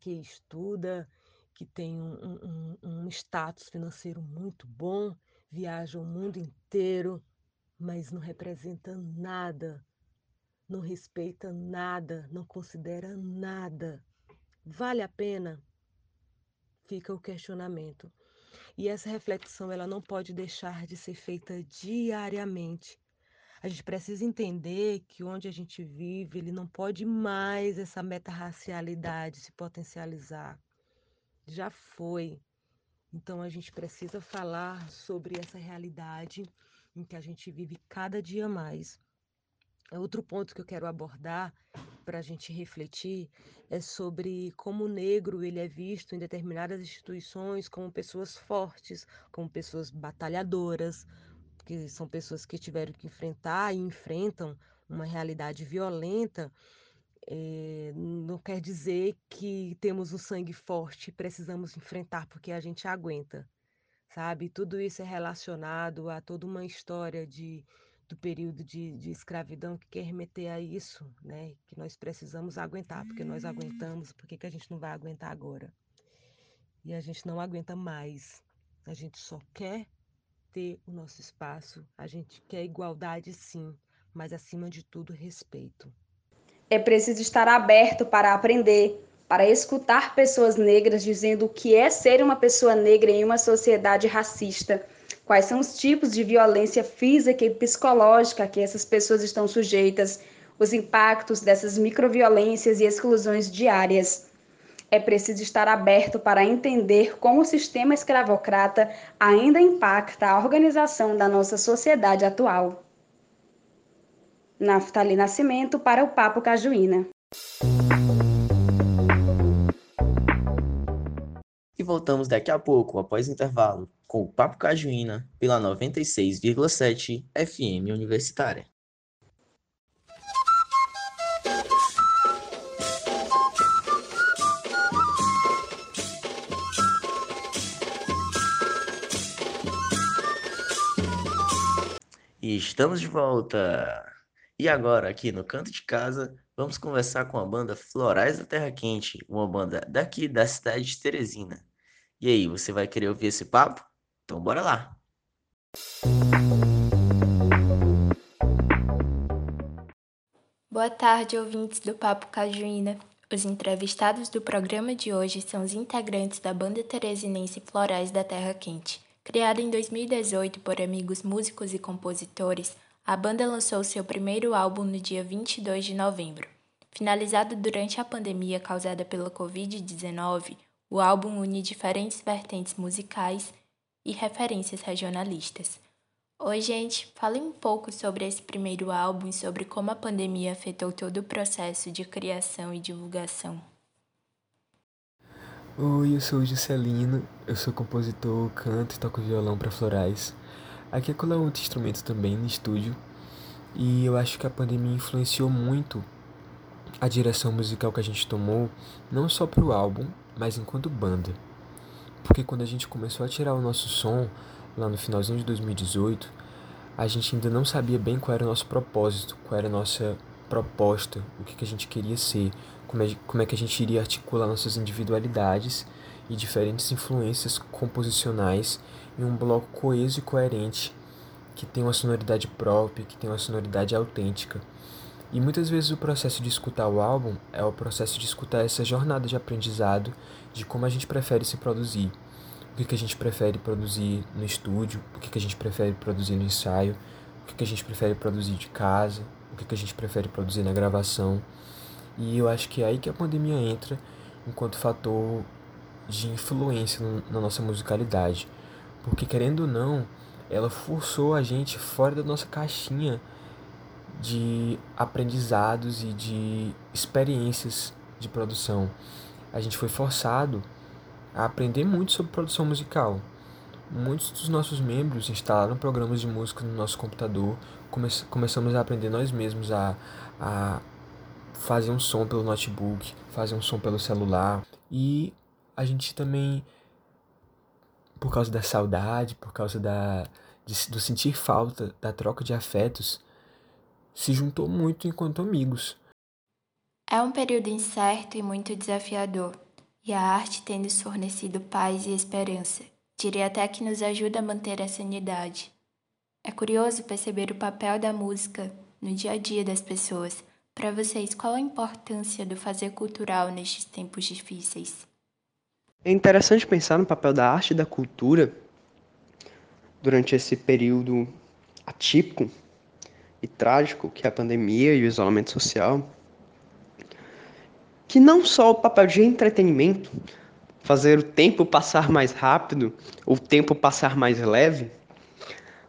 que estuda, que tem um, um, um status financeiro muito bom, viaja o mundo inteiro, mas não representa nada, não respeita nada, não considera nada. Vale a pena? Fica o questionamento. E essa reflexão ela não pode deixar de ser feita diariamente, a gente precisa entender que onde a gente vive, ele não pode mais essa meta-racialidade se potencializar. Já foi. Então a gente precisa falar sobre essa realidade em que a gente vive cada dia mais. Outro ponto que eu quero abordar para a gente refletir é sobre como o negro ele é visto em determinadas instituições como pessoas fortes, como pessoas batalhadoras, que são pessoas que tiveram que enfrentar e enfrentam uma realidade violenta, é, não quer dizer que temos um sangue forte e precisamos enfrentar porque a gente aguenta, sabe? Tudo isso é relacionado a toda uma história de, do período de, de escravidão que quer remeter a isso, né? Que nós precisamos aguentar, porque nós aguentamos, por que a gente não vai aguentar agora? E a gente não aguenta mais. A gente só quer ter o nosso espaço, a gente quer igualdade sim, mas acima de tudo, respeito. É preciso estar aberto para aprender, para escutar pessoas negras dizendo o que é ser uma pessoa negra em uma sociedade racista. quais são os tipos de violência física e psicológica que essas pessoas estão sujeitas, os impactos dessas microviolências e exclusões diárias. É preciso estar aberto para entender como o sistema escravocrata ainda impacta a organização da nossa sociedade atual. Naftali Nascimento para o Papo Cajuína. E voltamos daqui a pouco, após intervalo, com o Papo Cajuína pela 96,7 FM Universitária. E estamos de volta! E agora, aqui no canto de casa, vamos conversar com a banda Florais da Terra Quente, uma banda daqui da cidade de Teresina. E aí, você vai querer ouvir esse papo? Então bora lá! Boa tarde, ouvintes do Papo Cajuína. Os entrevistados do programa de hoje são os integrantes da banda teresinense Florais da Terra Quente. Criada em 2018 por amigos músicos e compositores, a banda lançou seu primeiro álbum no dia 22 de novembro. Finalizado durante a pandemia causada pela Covid-19, o álbum une diferentes vertentes musicais e referências regionalistas. Oi, gente, fale um pouco sobre esse primeiro álbum e sobre como a pandemia afetou todo o processo de criação e divulgação. Oi, eu sou o Juscelino, eu sou compositor, canto e toco violão para florais. Aqui é colar outro instrumento também no estúdio. E eu acho que a pandemia influenciou muito a direção musical que a gente tomou, não só para o álbum, mas enquanto banda. Porque quando a gente começou a tirar o nosso som, lá no finalzinho de 2018, a gente ainda não sabia bem qual era o nosso propósito, qual era a nossa proposta, o que, que a gente queria ser, como é, como é que a gente iria articular nossas individualidades e diferentes influências composicionais em um bloco coeso e coerente que tem uma sonoridade própria, que tem uma sonoridade autêntica. E muitas vezes o processo de escutar o álbum é o processo de escutar essa jornada de aprendizado de como a gente prefere se produzir. O que, que a gente prefere produzir no estúdio, o que, que a gente prefere produzir no ensaio, o que, que a gente prefere produzir de casa, o que, que a gente prefere produzir na gravação. E eu acho que é aí que a pandemia entra enquanto fator de influência na nossa musicalidade. Porque querendo ou não, ela forçou a gente fora da nossa caixinha de aprendizados e de experiências de produção. A gente foi forçado a aprender muito sobre produção musical. Muitos dos nossos membros instalaram programas de música no nosso computador, come começamos a aprender nós mesmos a, a fazer um som pelo notebook, fazer um som pelo celular e a gente também por causa da saudade, por causa da, de, do sentir falta, da troca de afetos, se juntou muito enquanto amigos. É um período incerto e muito desafiador, e a arte tem nos fornecido paz e esperança. Diria até que nos ajuda a manter a sanidade. É curioso perceber o papel da música no dia a dia das pessoas. Para vocês, qual a importância do fazer cultural nestes tempos difíceis? É interessante pensar no papel da arte e da cultura durante esse período atípico e trágico que é a pandemia e o isolamento social, que não só o papel de entretenimento, fazer o tempo passar mais rápido, o tempo passar mais leve,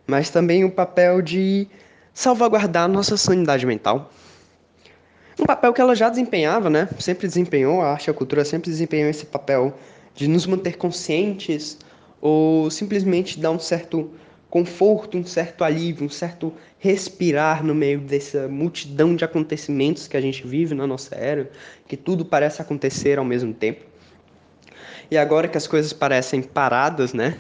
mas também o papel de salvaguardar nossa sanidade mental. Um papel que ela já desempenhava, né? Sempre desempenhou, a arte e a cultura sempre desempenhou esse papel de nos manter conscientes ou simplesmente dar um certo conforto, um certo alívio, um certo respirar no meio dessa multidão de acontecimentos que a gente vive na nossa era, que tudo parece acontecer ao mesmo tempo. E agora que as coisas parecem paradas, né?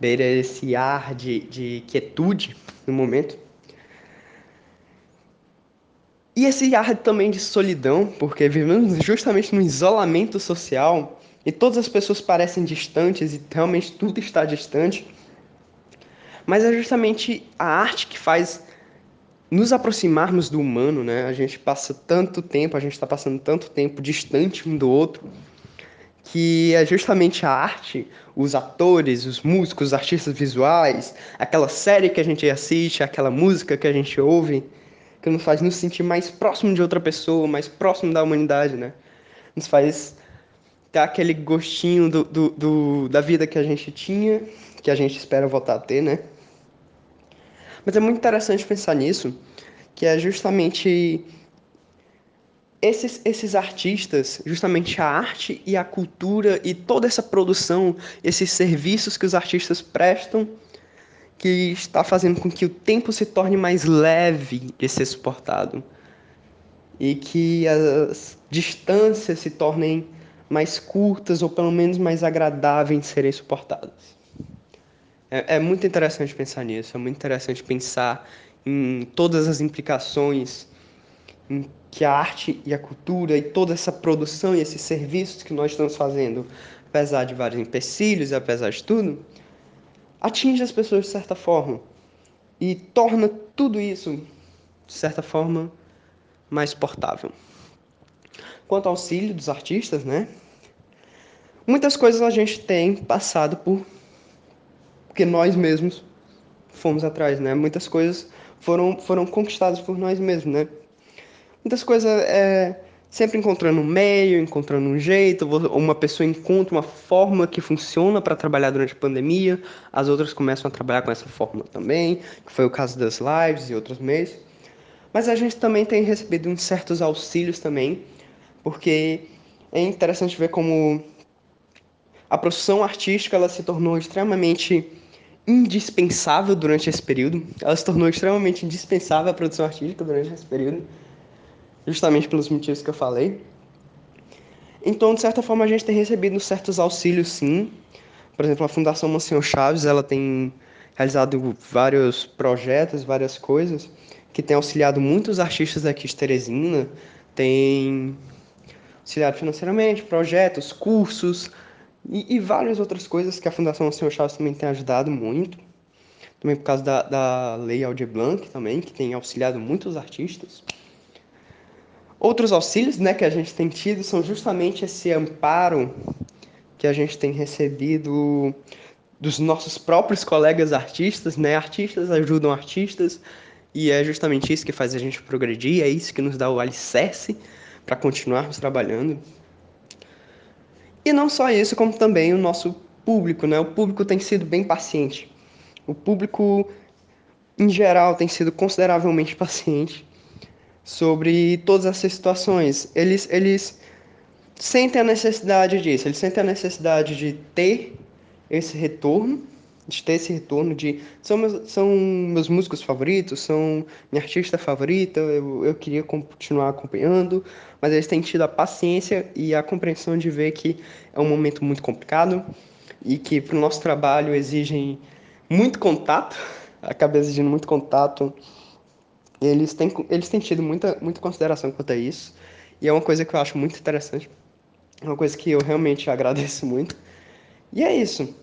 Beira esse ar de, de quietude no momento. E esse ar também de solidão, porque vivemos justamente no isolamento social e todas as pessoas parecem distantes e realmente tudo está distante. Mas é justamente a arte que faz nos aproximarmos do humano, né? A gente passa tanto tempo, a gente está passando tanto tempo distante um do outro, que é justamente a arte, os atores, os músicos, os artistas visuais, aquela série que a gente assiste, aquela música que a gente ouve, que nos faz nos sentir mais próximo de outra pessoa, mais próximo da humanidade, né? Nos faz ter aquele gostinho do, do, do, da vida que a gente tinha, que a gente espera voltar a ter, né? Mas é muito interessante pensar nisso, que é justamente esses, esses artistas, justamente a arte e a cultura e toda essa produção, esses serviços que os artistas prestam, que está fazendo com que o tempo se torne mais leve de ser suportado e que as distâncias se tornem mais curtas ou pelo menos mais agradáveis de serem suportadas. É, é muito interessante pensar nisso, é muito interessante pensar em todas as implicações em que a arte e a cultura e toda essa produção e esses serviços que nós estamos fazendo, apesar de vários empecilhos apesar de tudo, atinge as pessoas de certa forma e torna tudo isso, de certa forma, mais portável. Quanto ao auxílio dos artistas, né? Muitas coisas a gente tem passado por porque nós mesmos fomos atrás, né? Muitas coisas foram foram conquistadas por nós mesmos, né? Muitas coisas é sempre encontrando um meio, encontrando um jeito, uma pessoa encontra uma forma que funciona para trabalhar durante a pandemia, as outras começam a trabalhar com essa fórmula também, que foi o caso das lives e outros meios. Mas a gente também tem recebido uns certos auxílios também, porque é interessante ver como a profissão artística ela se tornou extremamente indispensável durante esse período. Ela se tornou extremamente indispensável à produção artística durante esse período justamente pelos motivos que eu falei. Então, de certa forma, a gente tem recebido certos auxílios, sim. Por exemplo, a Fundação Monsenhor Chaves, ela tem realizado vários projetos, várias coisas, que tem auxiliado muitos artistas aqui de Teresina, tem auxiliado financeiramente, projetos, cursos e, e várias outras coisas que a Fundação Monsenhor Chaves também tem ajudado muito. Também por causa da, da Lei Aldir Blanc também, que tem auxiliado muitos artistas. Outros auxílios né, que a gente tem tido são justamente esse amparo que a gente tem recebido dos nossos próprios colegas artistas, né? Artistas ajudam artistas e é justamente isso que faz a gente progredir, é isso que nos dá o alicerce para continuarmos trabalhando. E não só isso, como também o nosso público, né? O público tem sido bem paciente. O público, em geral, tem sido consideravelmente paciente sobre todas essas situações. Eles, eles sentem a necessidade disso, eles sentem a necessidade de ter esse retorno, de ter esse retorno de são meus, são meus músicos favoritos, são minha artista favorita, eu, eu queria continuar acompanhando, mas eles têm tido a paciência e a compreensão de ver que é um momento muito complicado e que para o nosso trabalho exigem muito contato, acaba exigindo muito contato eles têm, eles têm tido muita, muita consideração quanto a isso. E é uma coisa que eu acho muito interessante. Uma coisa que eu realmente agradeço muito. E é isso.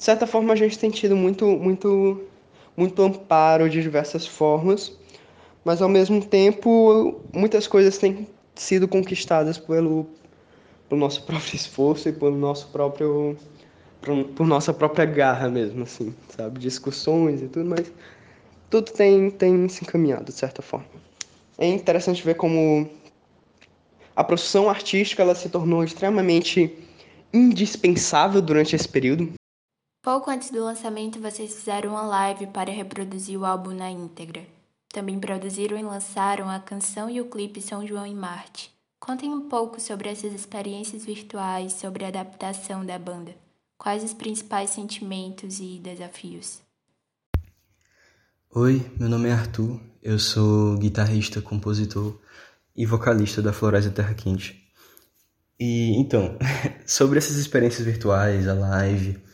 De certa forma, a gente tem tido muito, muito, muito amparo de diversas formas. Mas, ao mesmo tempo, muitas coisas têm sido conquistadas pelo, pelo nosso próprio esforço e pelo nosso próprio por, nossa própria garra mesmo assim sabe discussões e tudo mas tudo tem, tem se encaminhado, de certa forma. É interessante ver como a profissão artística ela se tornou extremamente indispensável durante esse período. Pouco antes do lançamento, vocês fizeram uma live para reproduzir o álbum na íntegra. Também produziram e lançaram a canção e o clipe São João em Marte. Contem um pouco sobre essas experiências virtuais, sobre a adaptação da banda. Quais os principais sentimentos e desafios? Oi, meu nome é Arthur, eu sou guitarrista, compositor e vocalista da Floresta Terra Quente. E então, sobre essas experiências virtuais, a live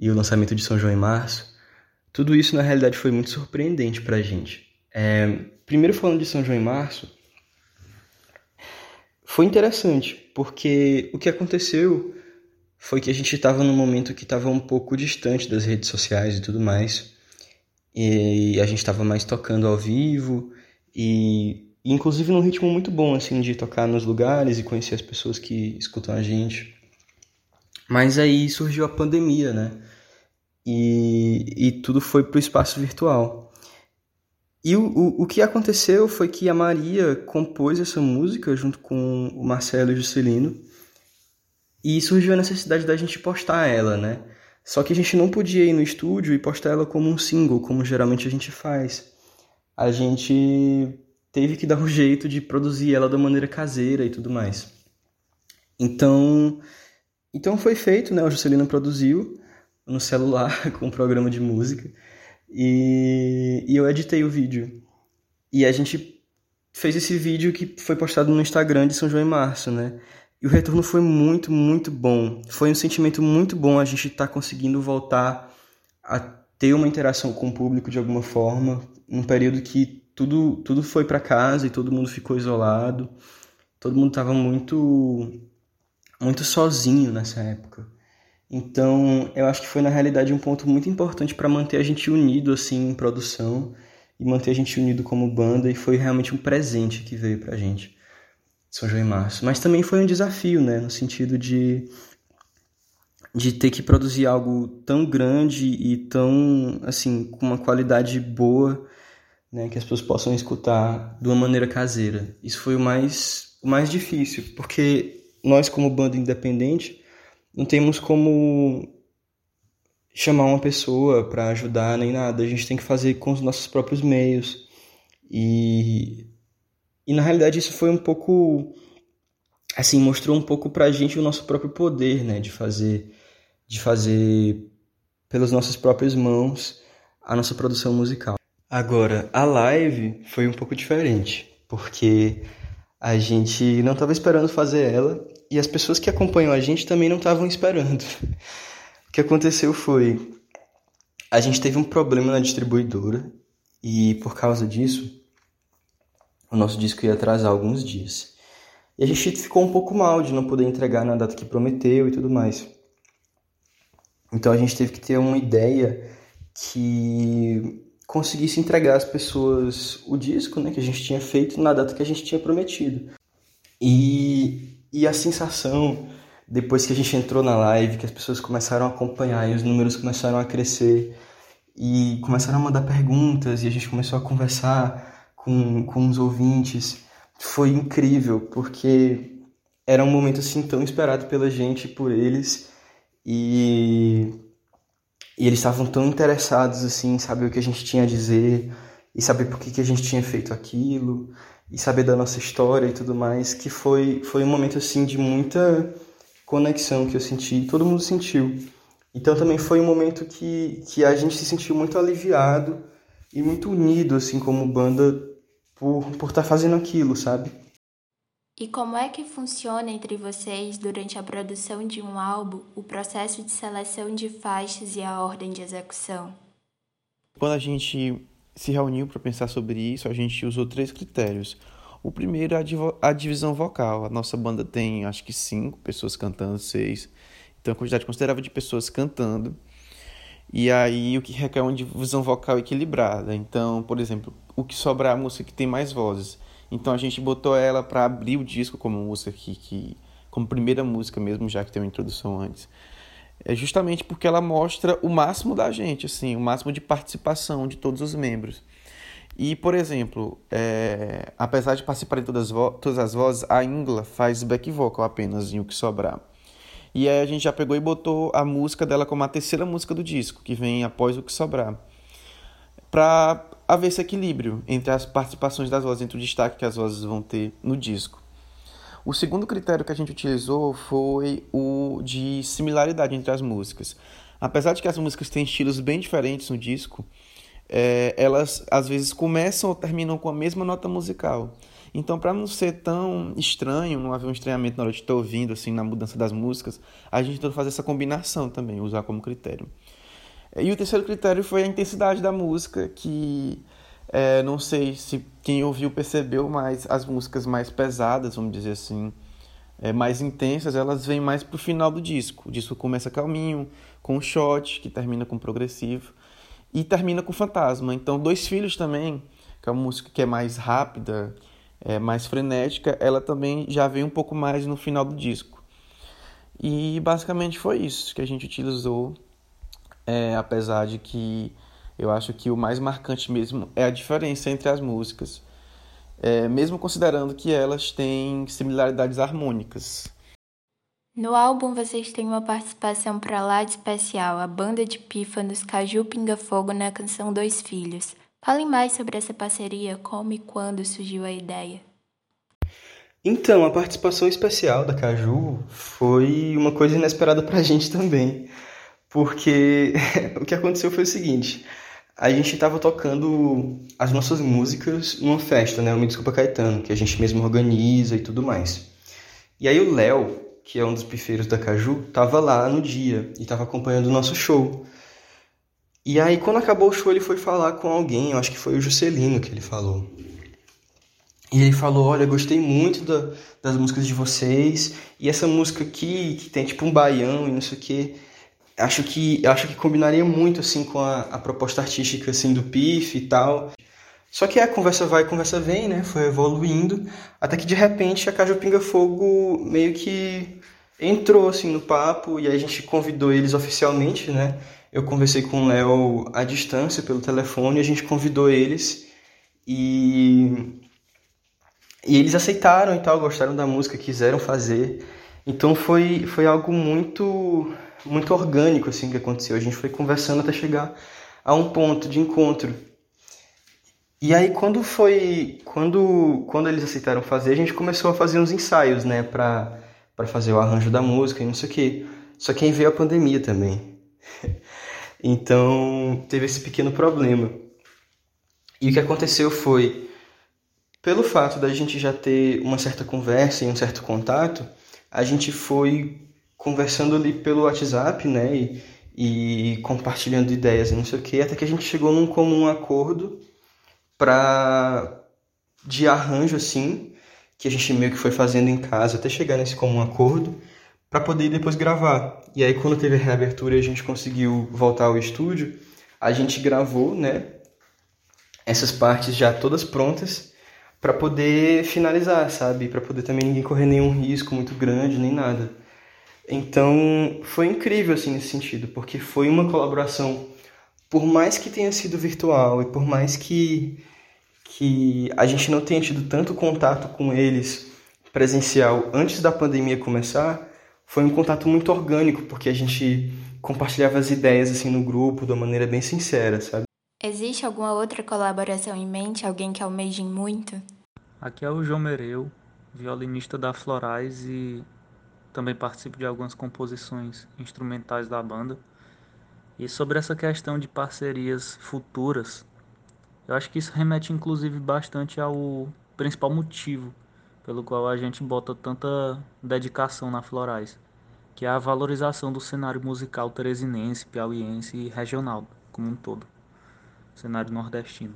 e o lançamento de São João em março, tudo isso na realidade foi muito surpreendente pra gente. É, primeiro falando de São João em março, foi interessante, porque o que aconteceu foi que a gente estava num momento que estava um pouco distante das redes sociais e tudo mais e a gente estava mais tocando ao vivo e inclusive num ritmo muito bom assim de tocar nos lugares e conhecer as pessoas que escutam a gente Mas aí surgiu a pandemia, né? E, e tudo foi para o espaço virtual. E o, o, o que aconteceu foi que a Maria compôs essa música junto com o Marcelo e o Juscelino. E surgiu a necessidade da gente postar ela, né? Só que a gente não podia ir no estúdio e postar ela como um single, como geralmente a gente faz. A gente teve que dar um jeito de produzir ela da maneira caseira e tudo mais. Então, então foi feito, né? O Juscelino produziu no celular com um programa de música e, e eu editei o vídeo. E a gente fez esse vídeo que foi postado no Instagram de São João e Março, né? E o retorno foi muito, muito bom. Foi um sentimento muito bom a gente estar tá conseguindo voltar a ter uma interação com o público de alguma forma, num período que tudo, tudo foi para casa e todo mundo ficou isolado. Todo mundo estava muito, muito sozinho nessa época. Então, eu acho que foi na realidade um ponto muito importante para manter a gente unido assim em produção e manter a gente unido como banda e foi realmente um presente que veio pra gente. São João e Março. Mas também foi um desafio, né? No sentido de, de ter que produzir algo tão grande e tão, assim, com uma qualidade boa, né? Que as pessoas possam escutar de uma maneira caseira. Isso foi o mais, o mais difícil, porque nós, como banda independente, não temos como chamar uma pessoa para ajudar nem nada. A gente tem que fazer com os nossos próprios meios. E e na realidade isso foi um pouco assim, mostrou um pouco pra gente o nosso próprio poder, né, de fazer de fazer pelas nossas próprias mãos a nossa produção musical. Agora, a live foi um pouco diferente, porque a gente não estava esperando fazer ela e as pessoas que acompanham a gente também não estavam esperando. O que aconteceu foi a gente teve um problema na distribuidora e por causa disso o nosso disco ia atrasar alguns dias. E a gente ficou um pouco mal de não poder entregar na data que prometeu e tudo mais. Então a gente teve que ter uma ideia que conseguisse entregar às pessoas o disco né, que a gente tinha feito na data que a gente tinha prometido. E, e a sensação, depois que a gente entrou na live, que as pessoas começaram a acompanhar e os números começaram a crescer e começaram a mandar perguntas e a gente começou a conversar com, com os ouvintes. Foi incrível, porque era um momento assim tão esperado pela gente por eles. E, e eles estavam tão interessados assim em saber o que a gente tinha a dizer e saber por que, que a gente tinha feito aquilo e saber da nossa história e tudo mais, que foi, foi um momento assim de muita conexão que eu senti, todo mundo sentiu. Então também foi um momento que, que a gente se sentiu muito aliviado e muito unido assim como banda por por estar tá fazendo aquilo, sabe? E como é que funciona entre vocês durante a produção de um álbum o processo de seleção de faixas e a ordem de execução? Quando a gente se reuniu para pensar sobre isso, a gente usou três critérios. O primeiro é a divisão vocal. A nossa banda tem acho que cinco pessoas cantando, seis. Então, a quantidade considerável de pessoas cantando. E aí, o que requer uma divisão vocal equilibrada. Então, por exemplo, o que sobra é a música que tem mais vozes. Então a gente botou ela para abrir o disco como música que, que como primeira música mesmo, já que tem uma introdução antes. É justamente porque ela mostra o máximo da gente, assim, o máximo de participação de todos os membros. E, por exemplo, é, apesar de participar de todas, todas as vozes, a Ingla faz back vocal apenas em O Que Sobrar. E aí a gente já pegou e botou a música dela como a terceira música do disco, que vem após O Que Sobrar. Para haver esse equilíbrio entre as participações das vozes, entre o destaque que as vozes vão ter no disco. O segundo critério que a gente utilizou foi o de similaridade entre as músicas. Apesar de que as músicas têm estilos bem diferentes no disco, é, elas às vezes começam ou terminam com a mesma nota musical. Então, para não ser tão estranho, não haver um estranhamento na hora de estar ouvindo, assim, na mudança das músicas, a gente tentou fazer essa combinação também, usar como critério. E o terceiro critério foi a intensidade da música, que é, não sei se quem ouviu percebeu, mas as músicas mais pesadas, vamos dizer assim, é, mais intensas, elas vêm mais pro final do disco. O disco começa calminho, com um shot, que termina com progressivo, e termina com fantasma. Então, Dois Filhos também, que é uma música que é mais rápida, é mais frenética, ela também já vem um pouco mais no final do disco. E basicamente foi isso que a gente utilizou, é, apesar de que eu acho que o mais marcante mesmo é a diferença entre as músicas, é, mesmo considerando que elas têm similaridades harmônicas. No álbum vocês têm uma participação para lá de especial, a banda de pífanos Caju Pinga Fogo na canção Dois Filhos. Falem mais sobre essa parceria, como e quando surgiu a ideia. Então, a participação especial da Caju foi uma coisa inesperada pra gente também. Porque o que aconteceu foi o seguinte: a gente estava tocando as nossas músicas numa festa, né? O Me Desculpa Caetano, que a gente mesmo organiza e tudo mais. E aí o Léo, que é um dos pifeiros da Caju, tava lá no dia e tava acompanhando o nosso show. E aí, quando acabou o show, ele foi falar com alguém, eu acho que foi o Juscelino que ele falou. E ele falou: Olha, gostei muito da, das músicas de vocês, e essa música aqui, que tem tipo um baião e não sei o quê, acho que, acho que combinaria muito assim com a, a proposta artística assim, do PIF e tal. Só que a conversa vai, a conversa vem, né? Foi evoluindo, até que de repente a Caju Pinga Fogo meio que entrou assim no papo e aí a gente convidou eles oficialmente, né? Eu conversei com o Léo à distância pelo telefone, a gente convidou eles e e eles aceitaram e tal, gostaram da música, quiseram fazer. Então foi foi algo muito muito orgânico assim que aconteceu. A gente foi conversando até chegar a um ponto de encontro. E aí quando foi quando quando eles aceitaram fazer, a gente começou a fazer uns ensaios, né, para para fazer o arranjo da música e não sei o quê. Só que aí veio a pandemia também. Então teve esse pequeno problema. E o que aconteceu foi, pelo fato da gente já ter uma certa conversa e um certo contato, a gente foi conversando ali pelo WhatsApp, né? E, e compartilhando ideias e não sei o que, até que a gente chegou num comum acordo para de arranjo assim, que a gente meio que foi fazendo em casa até chegar nesse comum acordo para poder depois gravar. E aí quando teve a reabertura e a gente conseguiu voltar ao estúdio, a gente gravou, né, essas partes já todas prontas para poder finalizar, sabe? Para poder também ninguém correr nenhum risco muito grande nem nada. Então, foi incrível assim nesse sentido, porque foi uma colaboração por mais que tenha sido virtual e por mais que que a gente não tenha tido tanto contato com eles presencial antes da pandemia começar, foi um contato muito orgânico, porque a gente compartilhava as ideias assim no grupo de uma maneira bem sincera, sabe? Existe alguma outra colaboração em mente, alguém que almejem muito? Aqui é o João Mereu, violinista da Florais e também participo de algumas composições instrumentais da banda. E sobre essa questão de parcerias futuras, eu acho que isso remete inclusive bastante ao principal motivo pelo qual a gente bota tanta dedicação na Florais, que é a valorização do cenário musical teresinense, piauiense e regional como um todo, cenário nordestino.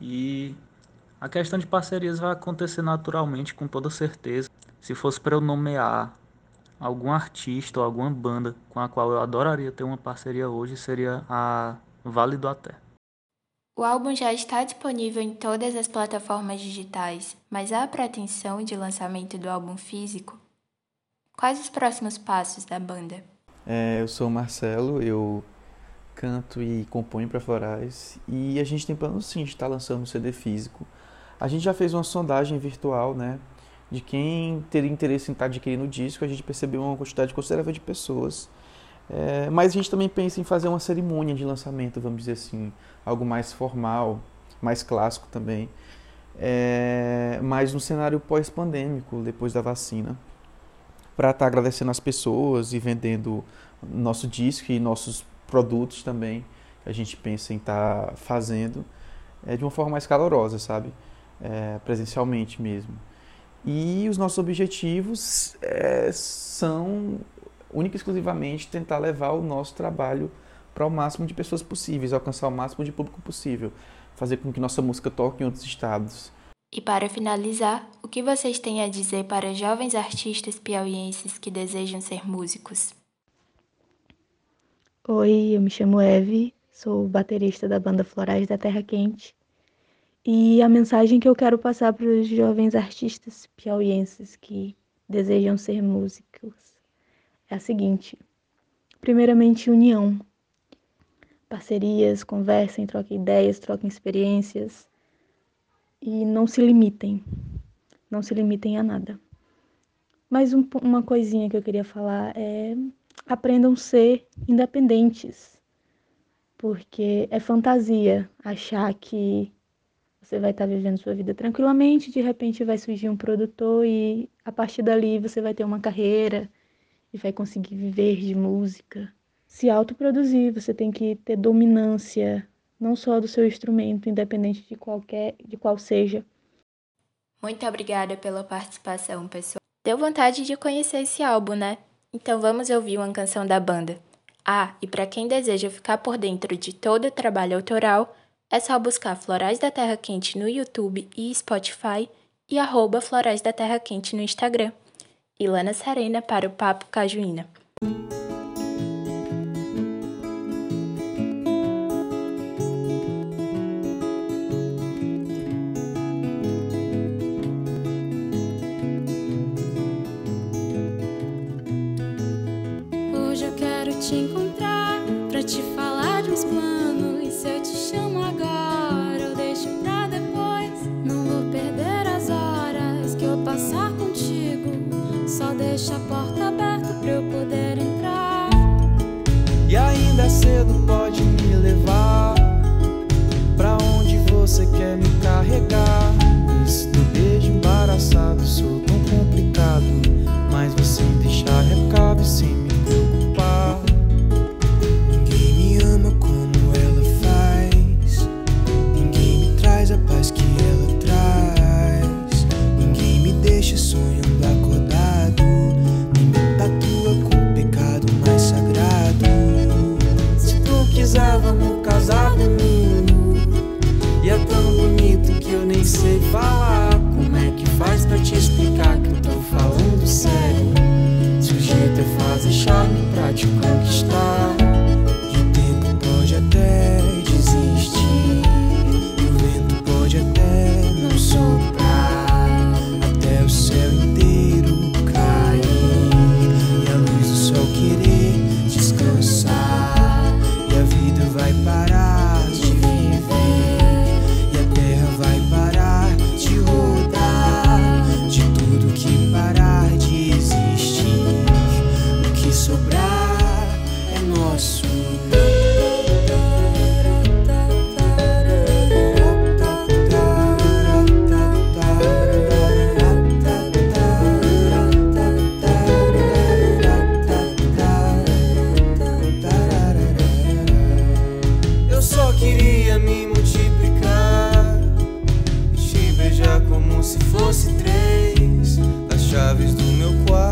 E a questão de parcerias vai acontecer naturalmente, com toda certeza. Se fosse para eu nomear algum artista ou alguma banda com a qual eu adoraria ter uma parceria hoje, seria a Vale do Até. O álbum já está disponível em todas as plataformas digitais, mas há a pretensão de lançamento do álbum físico? Quais os próximos passos da banda? É, eu sou o Marcelo, eu canto e componho para Florais e a gente tem plano sim de estar tá lançando um CD físico. A gente já fez uma sondagem virtual, né, de quem teria interesse em estar adquirindo o disco. A gente percebeu uma quantidade considerável de pessoas é, mas a gente também pensa em fazer uma cerimônia de lançamento, vamos dizer assim, algo mais formal, mais clássico também, é, mas no cenário pós-pandêmico, depois da vacina, para estar tá agradecendo as pessoas e vendendo nosso disco e nossos produtos também, que a gente pensa em estar tá fazendo é, de uma forma mais calorosa, sabe? É, presencialmente mesmo. E os nossos objetivos é, são única e exclusivamente tentar levar o nosso trabalho para o máximo de pessoas possíveis, alcançar o máximo de público possível, fazer com que nossa música toque em outros estados. E para finalizar, o que vocês têm a dizer para jovens artistas piauienses que desejam ser músicos? Oi, eu me chamo Eve, sou baterista da banda Florais da Terra Quente. E a mensagem que eu quero passar para os jovens artistas piauienses que desejam ser músicos é a seguinte: primeiramente, união. Parcerias, conversem, troquem ideias, troquem experiências e não se limitem. Não se limitem a nada. Mas um, uma coisinha que eu queria falar é aprendam a ser independentes, porque é fantasia achar que você vai estar vivendo sua vida tranquilamente, de repente vai surgir um produtor e a partir dali você vai ter uma carreira e vai conseguir viver de música. Se autoproduzir, você tem que ter dominância não só do seu instrumento, independente de qualquer de qual seja. Muito obrigada pela participação, pessoal. Deu vontade de conhecer esse álbum, né? Então vamos ouvir uma canção da banda. Ah, e para quem deseja ficar por dentro de todo o trabalho autoral, é só buscar Florais da Terra Quente no YouTube e Spotify e arroba Florais da Terra Quente no Instagram. Ilana Serena para o Papo Cajuína. Hoje eu quero te encontrar. the ball. me multiplicar e te beijar como se fosse três as chaves do meu quarto.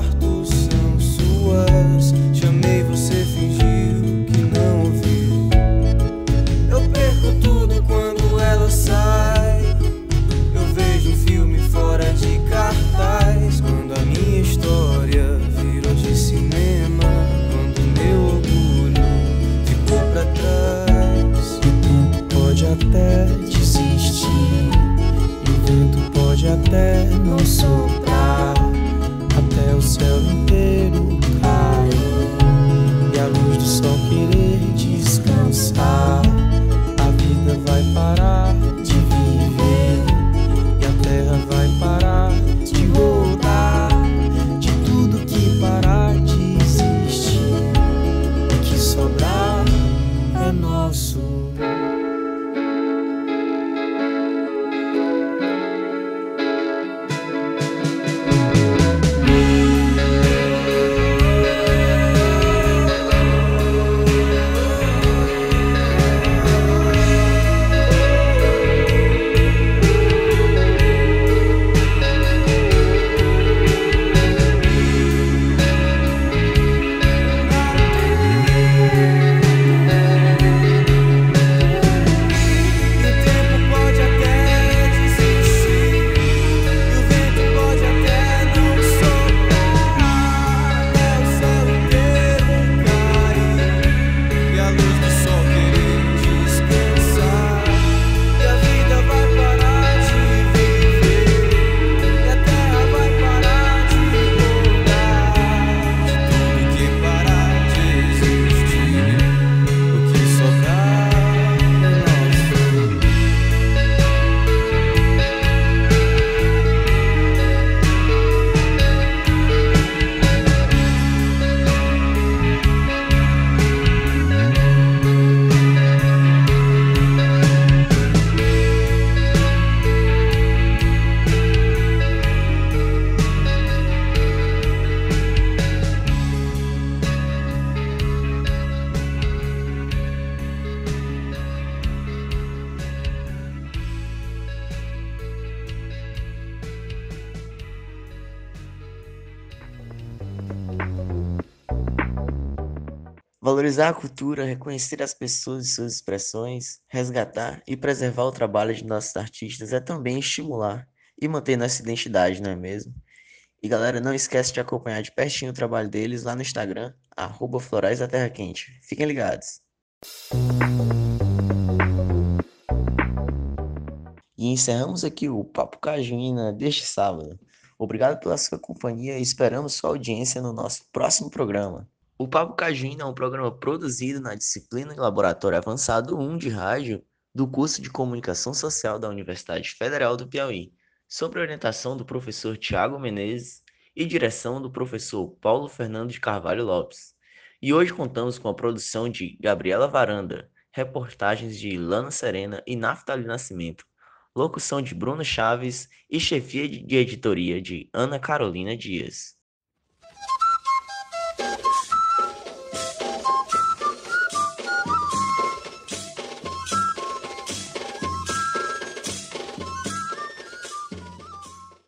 Valorizar a cultura, reconhecer as pessoas e suas expressões, resgatar e preservar o trabalho de nossos artistas é também estimular e manter nossa identidade, não é mesmo? E galera, não esquece de acompanhar de pertinho o trabalho deles lá no Instagram, arroba Florais da Terra Quente. Fiquem ligados! E encerramos aqui o Papo Cajuína deste sábado. Obrigado pela sua companhia e esperamos sua audiência no nosso próximo programa. O Papo Cajuína é um programa produzido na disciplina de Laboratório Avançado 1 de Rádio do curso de Comunicação Social da Universidade Federal do Piauí sob orientação do professor Tiago Menezes e direção do professor Paulo Fernando de Carvalho Lopes. E hoje contamos com a produção de Gabriela Varanda, reportagens de Lana Serena e Naftali Nascimento, locução de Bruno Chaves e chefia de editoria de Ana Carolina Dias.